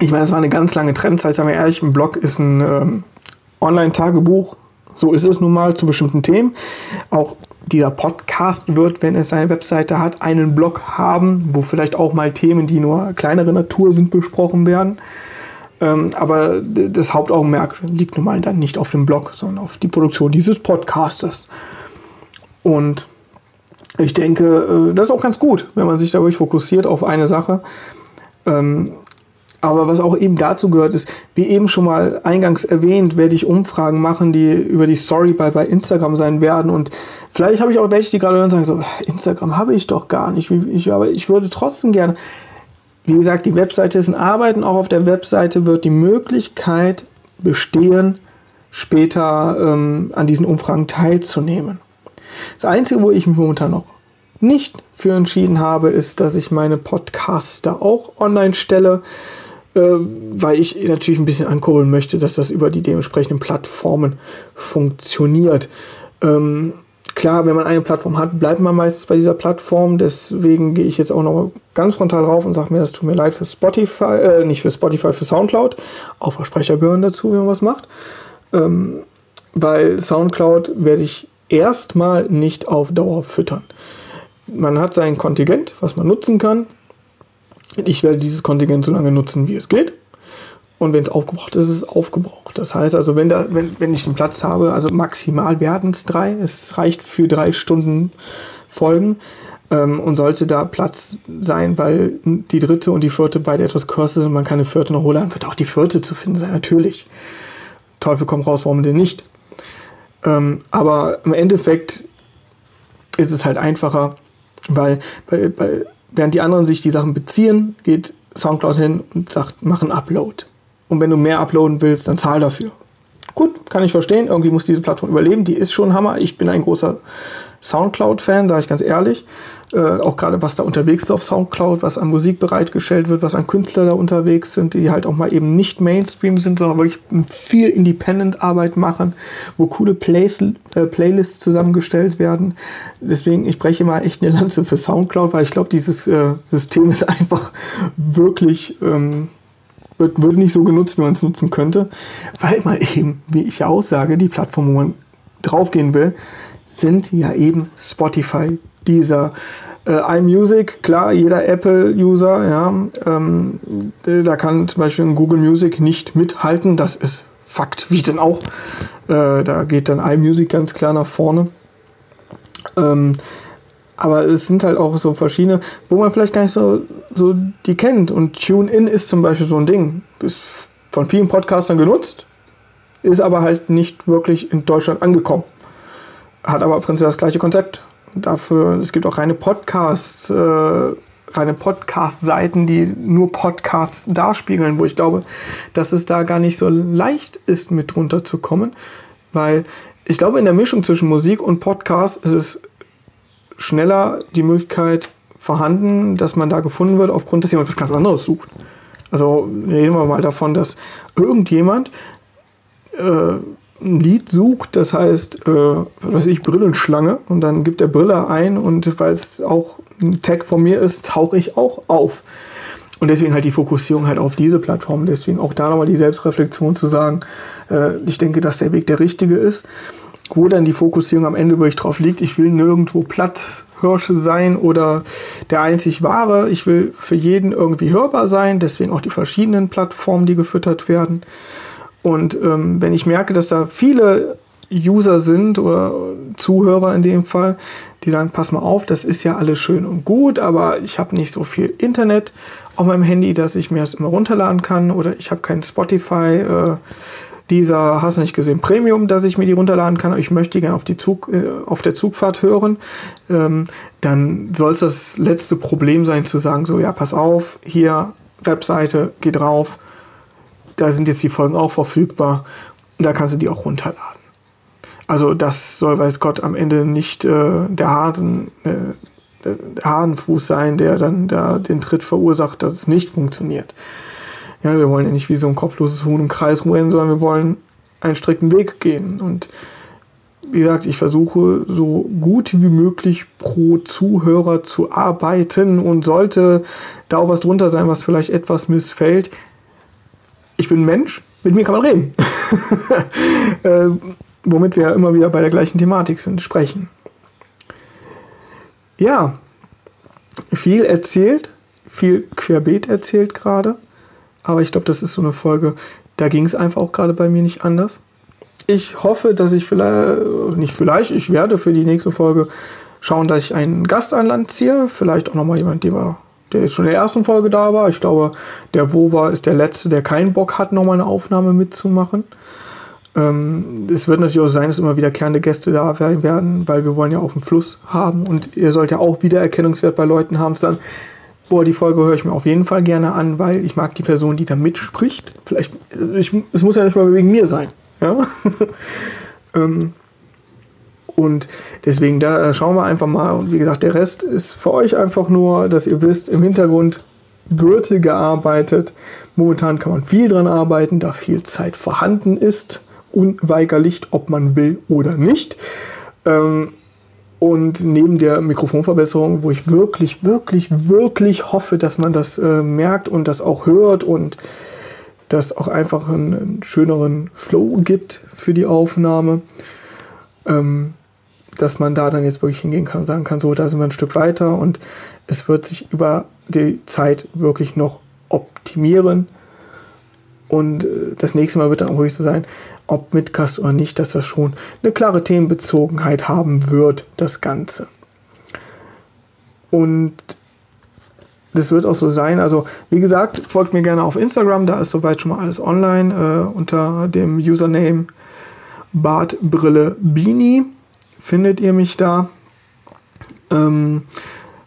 ich meine, das war eine ganz lange Trendzeit, sagen wir ehrlich, ein Blog ist ein ähm, Online-Tagebuch, so ist es nun mal zu bestimmten Themen. Auch dieser Podcast wird, wenn es eine Webseite hat, einen Blog haben, wo vielleicht auch mal Themen, die nur kleinere Natur sind, besprochen werden. Ähm, aber das Hauptaugenmerk liegt nun mal dann nicht auf dem Blog, sondern auf die Produktion dieses Podcastes. Und ich denke, äh, das ist auch ganz gut, wenn man sich da wirklich fokussiert auf eine Sache. Ähm, aber was auch eben dazu gehört ist, wie eben schon mal eingangs erwähnt, werde ich Umfragen machen, die über die Story bei, bei Instagram sein werden. Und vielleicht habe ich auch welche, die gerade hören und sagen so, Instagram habe ich doch gar nicht. Ich, aber ich würde trotzdem gerne. Wie gesagt, die Webseite ist in Arbeit und auch auf der Webseite wird die Möglichkeit bestehen, später ähm, an diesen Umfragen teilzunehmen. Das Einzige, wo ich mich momentan noch nicht für entschieden habe, ist, dass ich meine Podcasts da auch online stelle, äh, weil ich natürlich ein bisschen ankurbeln möchte, dass das über die dementsprechenden Plattformen funktioniert. Ähm, Klar, wenn man eine Plattform hat, bleibt man meistens bei dieser Plattform. Deswegen gehe ich jetzt auch noch ganz frontal rauf und sage mir, das tut mir leid für Spotify, äh, nicht für Spotify, für Soundcloud. Auch Versprecher gehören dazu, wenn man was macht. Ähm, weil Soundcloud werde ich erstmal nicht auf Dauer füttern. Man hat sein Kontingent, was man nutzen kann. Ich werde dieses Kontingent so lange nutzen, wie es geht. Und wenn es aufgebraucht ist, ist es aufgebraucht. Das heißt also, wenn, da, wenn, wenn ich den Platz habe, also maximal werden es drei, es reicht für drei Stunden Folgen ähm, und sollte da Platz sein, weil die dritte und die vierte beide etwas kürzer sind und man keine vierte noch holen, wird auch die vierte zu finden sein, natürlich. Teufel kommt raus, warum denn nicht? Ähm, aber im Endeffekt ist es halt einfacher, weil, weil, weil während die anderen sich die Sachen beziehen, geht Soundcloud hin und sagt, mach einen Upload. Und wenn du mehr uploaden willst, dann zahl dafür. Gut, kann ich verstehen. Irgendwie muss diese Plattform überleben. Die ist schon Hammer. Ich bin ein großer Soundcloud-Fan, sage ich ganz ehrlich. Äh, auch gerade was da unterwegs ist auf Soundcloud, was an Musik bereitgestellt wird, was an Künstler da unterwegs sind, die halt auch mal eben nicht Mainstream sind, sondern wirklich viel Independent-Arbeit machen, wo coole Plays, äh, Playlists zusammengestellt werden. Deswegen, ich breche mal echt eine Lanze für Soundcloud, weil ich glaube, dieses äh, System ist einfach wirklich. Ähm, wird, wird nicht so genutzt, wie man es nutzen könnte, weil man eben, wie ich ja aussage, die Plattform, wo man draufgehen will, sind ja eben Spotify, dieser äh, iMusic, klar, jeder Apple-User, ja, ähm, da kann zum Beispiel Google Music nicht mithalten, das ist Fakt, wie denn auch. Äh, da geht dann iMusic ganz klar nach vorne. Ähm, aber es sind halt auch so verschiedene, wo man vielleicht gar nicht so, so die kennt. Und TuneIn ist zum Beispiel so ein Ding. Ist von vielen Podcastern genutzt, ist aber halt nicht wirklich in Deutschland angekommen. Hat aber prinzipiell das gleiche Konzept. Dafür, es gibt auch reine Podcasts, äh, reine Podcast-Seiten, die nur Podcasts darspiegeln, wo ich glaube, dass es da gar nicht so leicht ist, mit runterzukommen. Weil ich glaube, in der Mischung zwischen Musik und Podcast ist es schneller die Möglichkeit vorhanden, dass man da gefunden wird, aufgrund, dass jemand was ganz anderes sucht. Also reden wir mal davon, dass irgendjemand äh, ein Lied sucht, das heißt, äh, was weiß ich, Brillenschlange, und dann gibt er Brille ein und weil es auch ein Tag von mir ist, tauche ich auch auf. Und deswegen halt die Fokussierung halt auf diese Plattform. Deswegen auch da nochmal die Selbstreflexion zu sagen, äh, ich denke, dass der Weg der richtige ist wo dann die Fokussierung am Ende wirklich drauf liegt. Ich will nirgendwo Platthirsche sein oder der einzig wahre. Ich will für jeden irgendwie hörbar sein, deswegen auch die verschiedenen Plattformen, die gefüttert werden. Und ähm, wenn ich merke, dass da viele User sind oder Zuhörer in dem Fall, die sagen, pass mal auf, das ist ja alles schön und gut, aber ich habe nicht so viel Internet auf meinem Handy, dass ich mir das immer runterladen kann oder ich habe kein Spotify. Äh, dieser, hast nicht gesehen, Premium, dass ich mir die runterladen kann, ich möchte die gerne auf, die Zug, äh, auf der Zugfahrt hören, ähm, dann soll es das letzte Problem sein zu sagen, so ja, pass auf, hier Webseite, geh drauf, da sind jetzt die Folgen auch verfügbar, da kannst du die auch runterladen. Also das soll, weiß Gott, am Ende nicht äh, der Hasen, äh, der Hasenfuß sein, der dann da den Tritt verursacht, dass es nicht funktioniert. Ja, wir wollen ja nicht wie so ein kopfloses Huhn im Kreis rennen, sondern wir wollen einen strikten Weg gehen. Und wie gesagt, ich versuche so gut wie möglich pro Zuhörer zu arbeiten und sollte da auch was drunter sein, was vielleicht etwas missfällt. Ich bin ein Mensch, mit mir kann man reden. äh, womit wir immer wieder bei der gleichen Thematik sind, sprechen. Ja, viel erzählt, viel querbeet erzählt gerade. Aber ich glaube, das ist so eine Folge, da ging es einfach auch gerade bei mir nicht anders. Ich hoffe, dass ich vielleicht, nicht vielleicht, ich werde für die nächste Folge schauen, dass ich einen Gast an Land ziehe. Vielleicht auch nochmal jemand, der, der jetzt schon in der ersten Folge da war. Ich glaube, der Wova ist der Letzte, der keinen Bock hat, nochmal eine Aufnahme mitzumachen. Ähm, es wird natürlich auch sein, dass immer wieder wiederkehrende Gäste da werden, weil wir wollen ja auch einen Fluss haben und ihr sollt ja auch Wiedererkennungswert bei Leuten haben. Dann Boah, die Folge höre ich mir auf jeden Fall gerne an, weil ich mag die Person, die da mitspricht. Vielleicht, ich, es muss ja nicht mal wegen mir sein. Ja? ähm, und deswegen, da äh, schauen wir einfach mal. Und wie gesagt, der Rest ist für euch einfach nur, dass ihr wisst, im Hintergrund wird gearbeitet. Momentan kann man viel dran arbeiten, da viel Zeit vorhanden ist. Unweigerlich, ob man will oder nicht. Ähm, und neben der Mikrofonverbesserung, wo ich wirklich, wirklich, wirklich hoffe, dass man das äh, merkt und das auch hört und das auch einfach einen, einen schöneren Flow gibt für die Aufnahme, ähm, dass man da dann jetzt wirklich hingehen kann und sagen kann, so, da sind wir ein Stück weiter und es wird sich über die Zeit wirklich noch optimieren. Und äh, das nächste Mal wird dann auch wirklich so sein, ob mit Gast oder nicht, dass das schon eine klare Themenbezogenheit haben wird, das Ganze. Und das wird auch so sein. Also, wie gesagt, folgt mir gerne auf Instagram, da ist soweit schon mal alles online äh, unter dem Username Bartbrillebini findet ihr mich da. Ähm,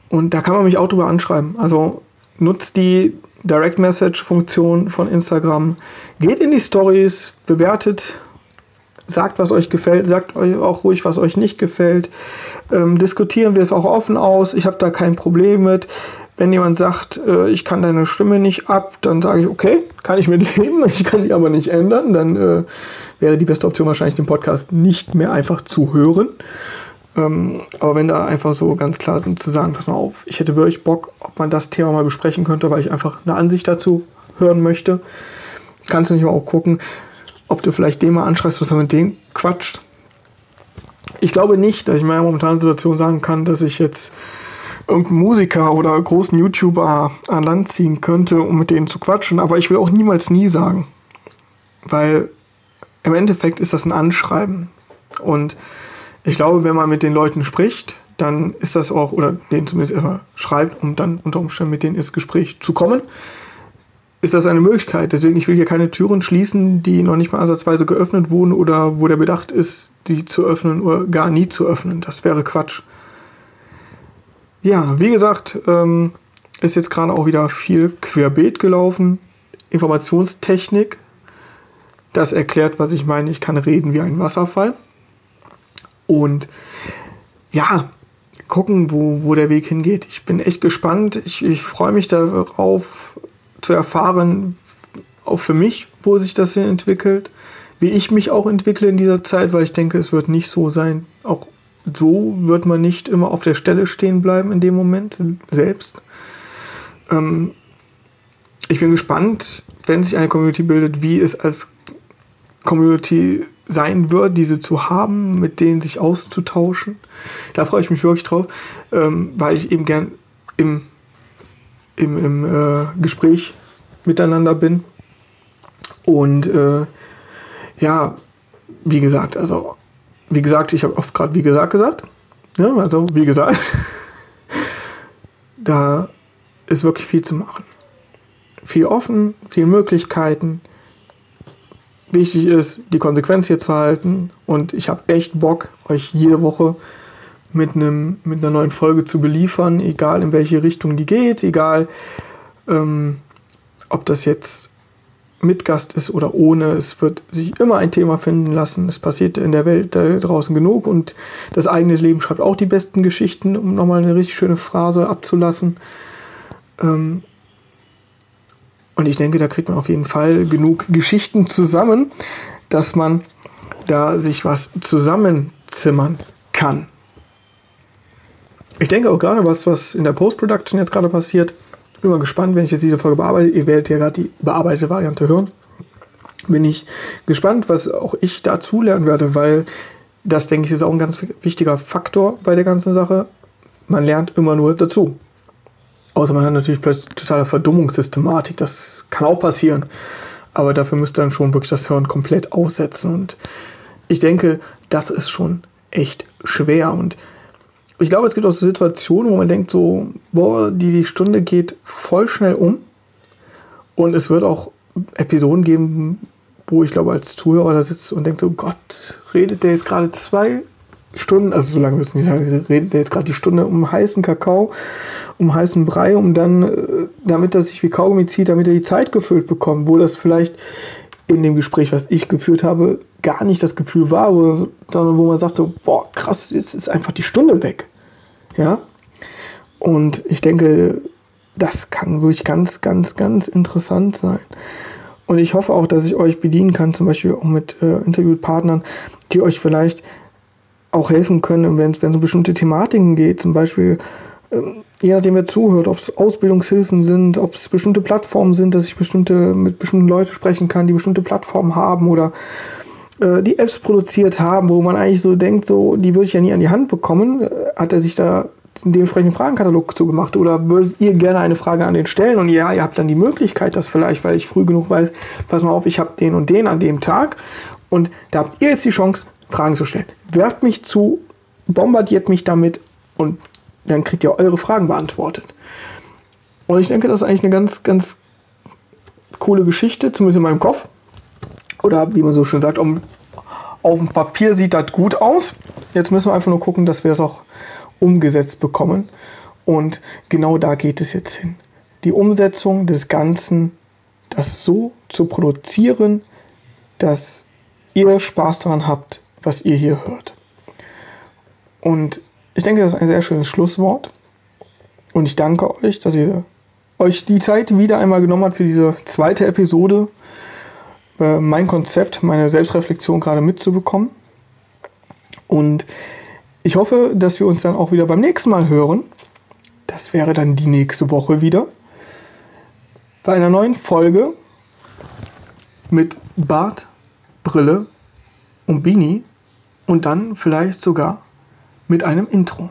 und da kann man mich auch drüber anschreiben. Also nutzt die Direct Message Funktion von Instagram. Geht in die Stories, bewertet sagt, was euch gefällt, sagt euch auch ruhig, was euch nicht gefällt. Ähm, diskutieren wir es auch offen aus. Ich habe da kein Problem mit. Wenn jemand sagt, äh, ich kann deine Stimme nicht ab, dann sage ich, okay, kann ich mit leben, ich kann die aber nicht ändern. Dann äh, wäre die beste Option wahrscheinlich, den Podcast nicht mehr einfach zu hören. Ähm, aber wenn da einfach so ganz klar sind, zu sagen, pass mal auf, ich hätte wirklich Bock, ob man das Thema mal besprechen könnte, weil ich einfach eine Ansicht dazu hören möchte, kannst du nicht mal auch gucken, ob du vielleicht den mal anschreibst, was er mit dem quatscht. Ich glaube nicht, dass ich in meiner momentanen Situation sagen kann, dass ich jetzt irgendeinen Musiker oder großen YouTuber an Land ziehen könnte, um mit denen zu quatschen, aber ich will auch niemals nie sagen. Weil im Endeffekt ist das ein Anschreiben. Und ich glaube, wenn man mit den Leuten spricht, dann ist das auch, oder denen zumindest erstmal schreibt, um dann unter Umständen mit denen ins Gespräch zu kommen, ist das eine Möglichkeit. Deswegen, ich will hier keine Türen schließen, die noch nicht mal ansatzweise geöffnet wurden oder wo der Bedacht ist, die zu öffnen oder gar nie zu öffnen. Das wäre Quatsch. Ja, wie gesagt, ähm, ist jetzt gerade auch wieder viel querbeet gelaufen. Informationstechnik. Das erklärt, was ich meine. Ich kann reden wie ein Wasserfall. Und ja, gucken, wo, wo der Weg hingeht. Ich bin echt gespannt. Ich, ich freue mich darauf zu erfahren, auch für mich, wo sich das hin entwickelt. Wie ich mich auch entwickle in dieser Zeit, weil ich denke, es wird nicht so sein. Auch so wird man nicht immer auf der Stelle stehen bleiben in dem Moment selbst. Ähm, ich bin gespannt, wenn sich eine Community bildet, wie es als Community sein wird, diese zu haben, mit denen sich auszutauschen. Da freue ich mich wirklich drauf, ähm, weil ich eben gern im, im, im äh, Gespräch miteinander bin. Und äh, ja, wie gesagt, also wie gesagt, ich habe oft gerade wie gesagt gesagt. Ja, also wie gesagt, da ist wirklich viel zu machen. Viel offen, viele Möglichkeiten. Wichtig ist, die Konsequenz hier zu halten. Und ich habe echt Bock, euch jede Woche mit, einem, mit einer neuen Folge zu beliefern, egal in welche Richtung die geht, egal ähm, ob das jetzt mit Gast ist oder ohne. Es wird sich immer ein Thema finden lassen. Es passiert in der Welt da draußen genug und das eigene Leben schreibt auch die besten Geschichten, um nochmal eine richtig schöne Phrase abzulassen. Ähm und ich denke, da kriegt man auf jeden Fall genug Geschichten zusammen, dass man da sich was zusammenzimmern kann. Ich denke auch gerade, was, was in der Post-Production jetzt gerade passiert, bin mal gespannt, wenn ich jetzt diese Folge bearbeite. Ihr werdet ja gerade die bearbeitete Variante hören. Bin ich gespannt, was auch ich dazu lernen werde, weil das, denke ich, ist auch ein ganz wichtiger Faktor bei der ganzen Sache. Man lernt immer nur dazu. Außer man hat natürlich plötzlich totale Verdummungssystematik. Das kann auch passieren. Aber dafür müsst ihr dann schon wirklich das Hören komplett aussetzen. Und ich denke, das ist schon echt schwer. Und ich glaube, es gibt auch so Situationen, wo man denkt so, boah, die, die Stunde geht voll schnell um. Und es wird auch Episoden geben, wo ich glaube, als Zuhörer da sitzt und denkt so, Gott, redet der jetzt gerade zwei Stunden, also so lange wird es nicht sagen, redet der jetzt gerade die Stunde um heißen Kakao, um heißen Brei, um dann, äh, damit er sich wie Kaugummi zieht, damit er die Zeit gefüllt bekommt, wo das vielleicht in dem Gespräch, was ich geführt habe, gar nicht das Gefühl war, sondern wo man sagt so, boah, krass, jetzt ist einfach die Stunde weg. Ja. Und ich denke, das kann wirklich ganz, ganz, ganz interessant sein. Und ich hoffe auch, dass ich euch bedienen kann, zum Beispiel auch mit äh, Interviewpartnern, die euch vielleicht auch helfen können, wenn es um bestimmte Thematiken geht, zum Beispiel ähm, je nachdem wer zuhört, ob es Ausbildungshilfen sind, ob es bestimmte Plattformen sind, dass ich bestimmte, mit bestimmten Leuten sprechen kann, die bestimmte Plattformen haben oder äh, die Apps produziert haben, wo man eigentlich so denkt, so, die würde ich ja nie an die Hand bekommen. Äh, hat er sich da den dementsprechenden Fragenkatalog zugemacht oder würdet ihr gerne eine Frage an den stellen und ja, ihr habt dann die Möglichkeit, das vielleicht, weil ich früh genug weiß, pass mal auf, ich habe den und den an dem Tag und da habt ihr jetzt die Chance, Fragen zu stellen. Werft mich zu, bombardiert mich damit und dann kriegt ihr eure Fragen beantwortet. Und ich denke, das ist eigentlich eine ganz, ganz coole Geschichte, zumindest in meinem Kopf. Oder wie man so schön sagt, um, auf dem Papier sieht das gut aus. Jetzt müssen wir einfach nur gucken, dass wir es auch umgesetzt bekommen. Und genau da geht es jetzt hin. Die Umsetzung des Ganzen, das so zu produzieren, dass ihr Spaß daran habt, was ihr hier hört. Und ich denke, das ist ein sehr schönes Schlusswort. Und ich danke euch, dass ihr euch die Zeit wieder einmal genommen habt für diese zweite Episode, äh, mein Konzept, meine Selbstreflexion gerade mitzubekommen. Und ich hoffe, dass wir uns dann auch wieder beim nächsten Mal hören. Das wäre dann die nächste Woche wieder. Bei einer neuen Folge mit Bart, Brille und Beanie und dann vielleicht sogar mit einem Intro.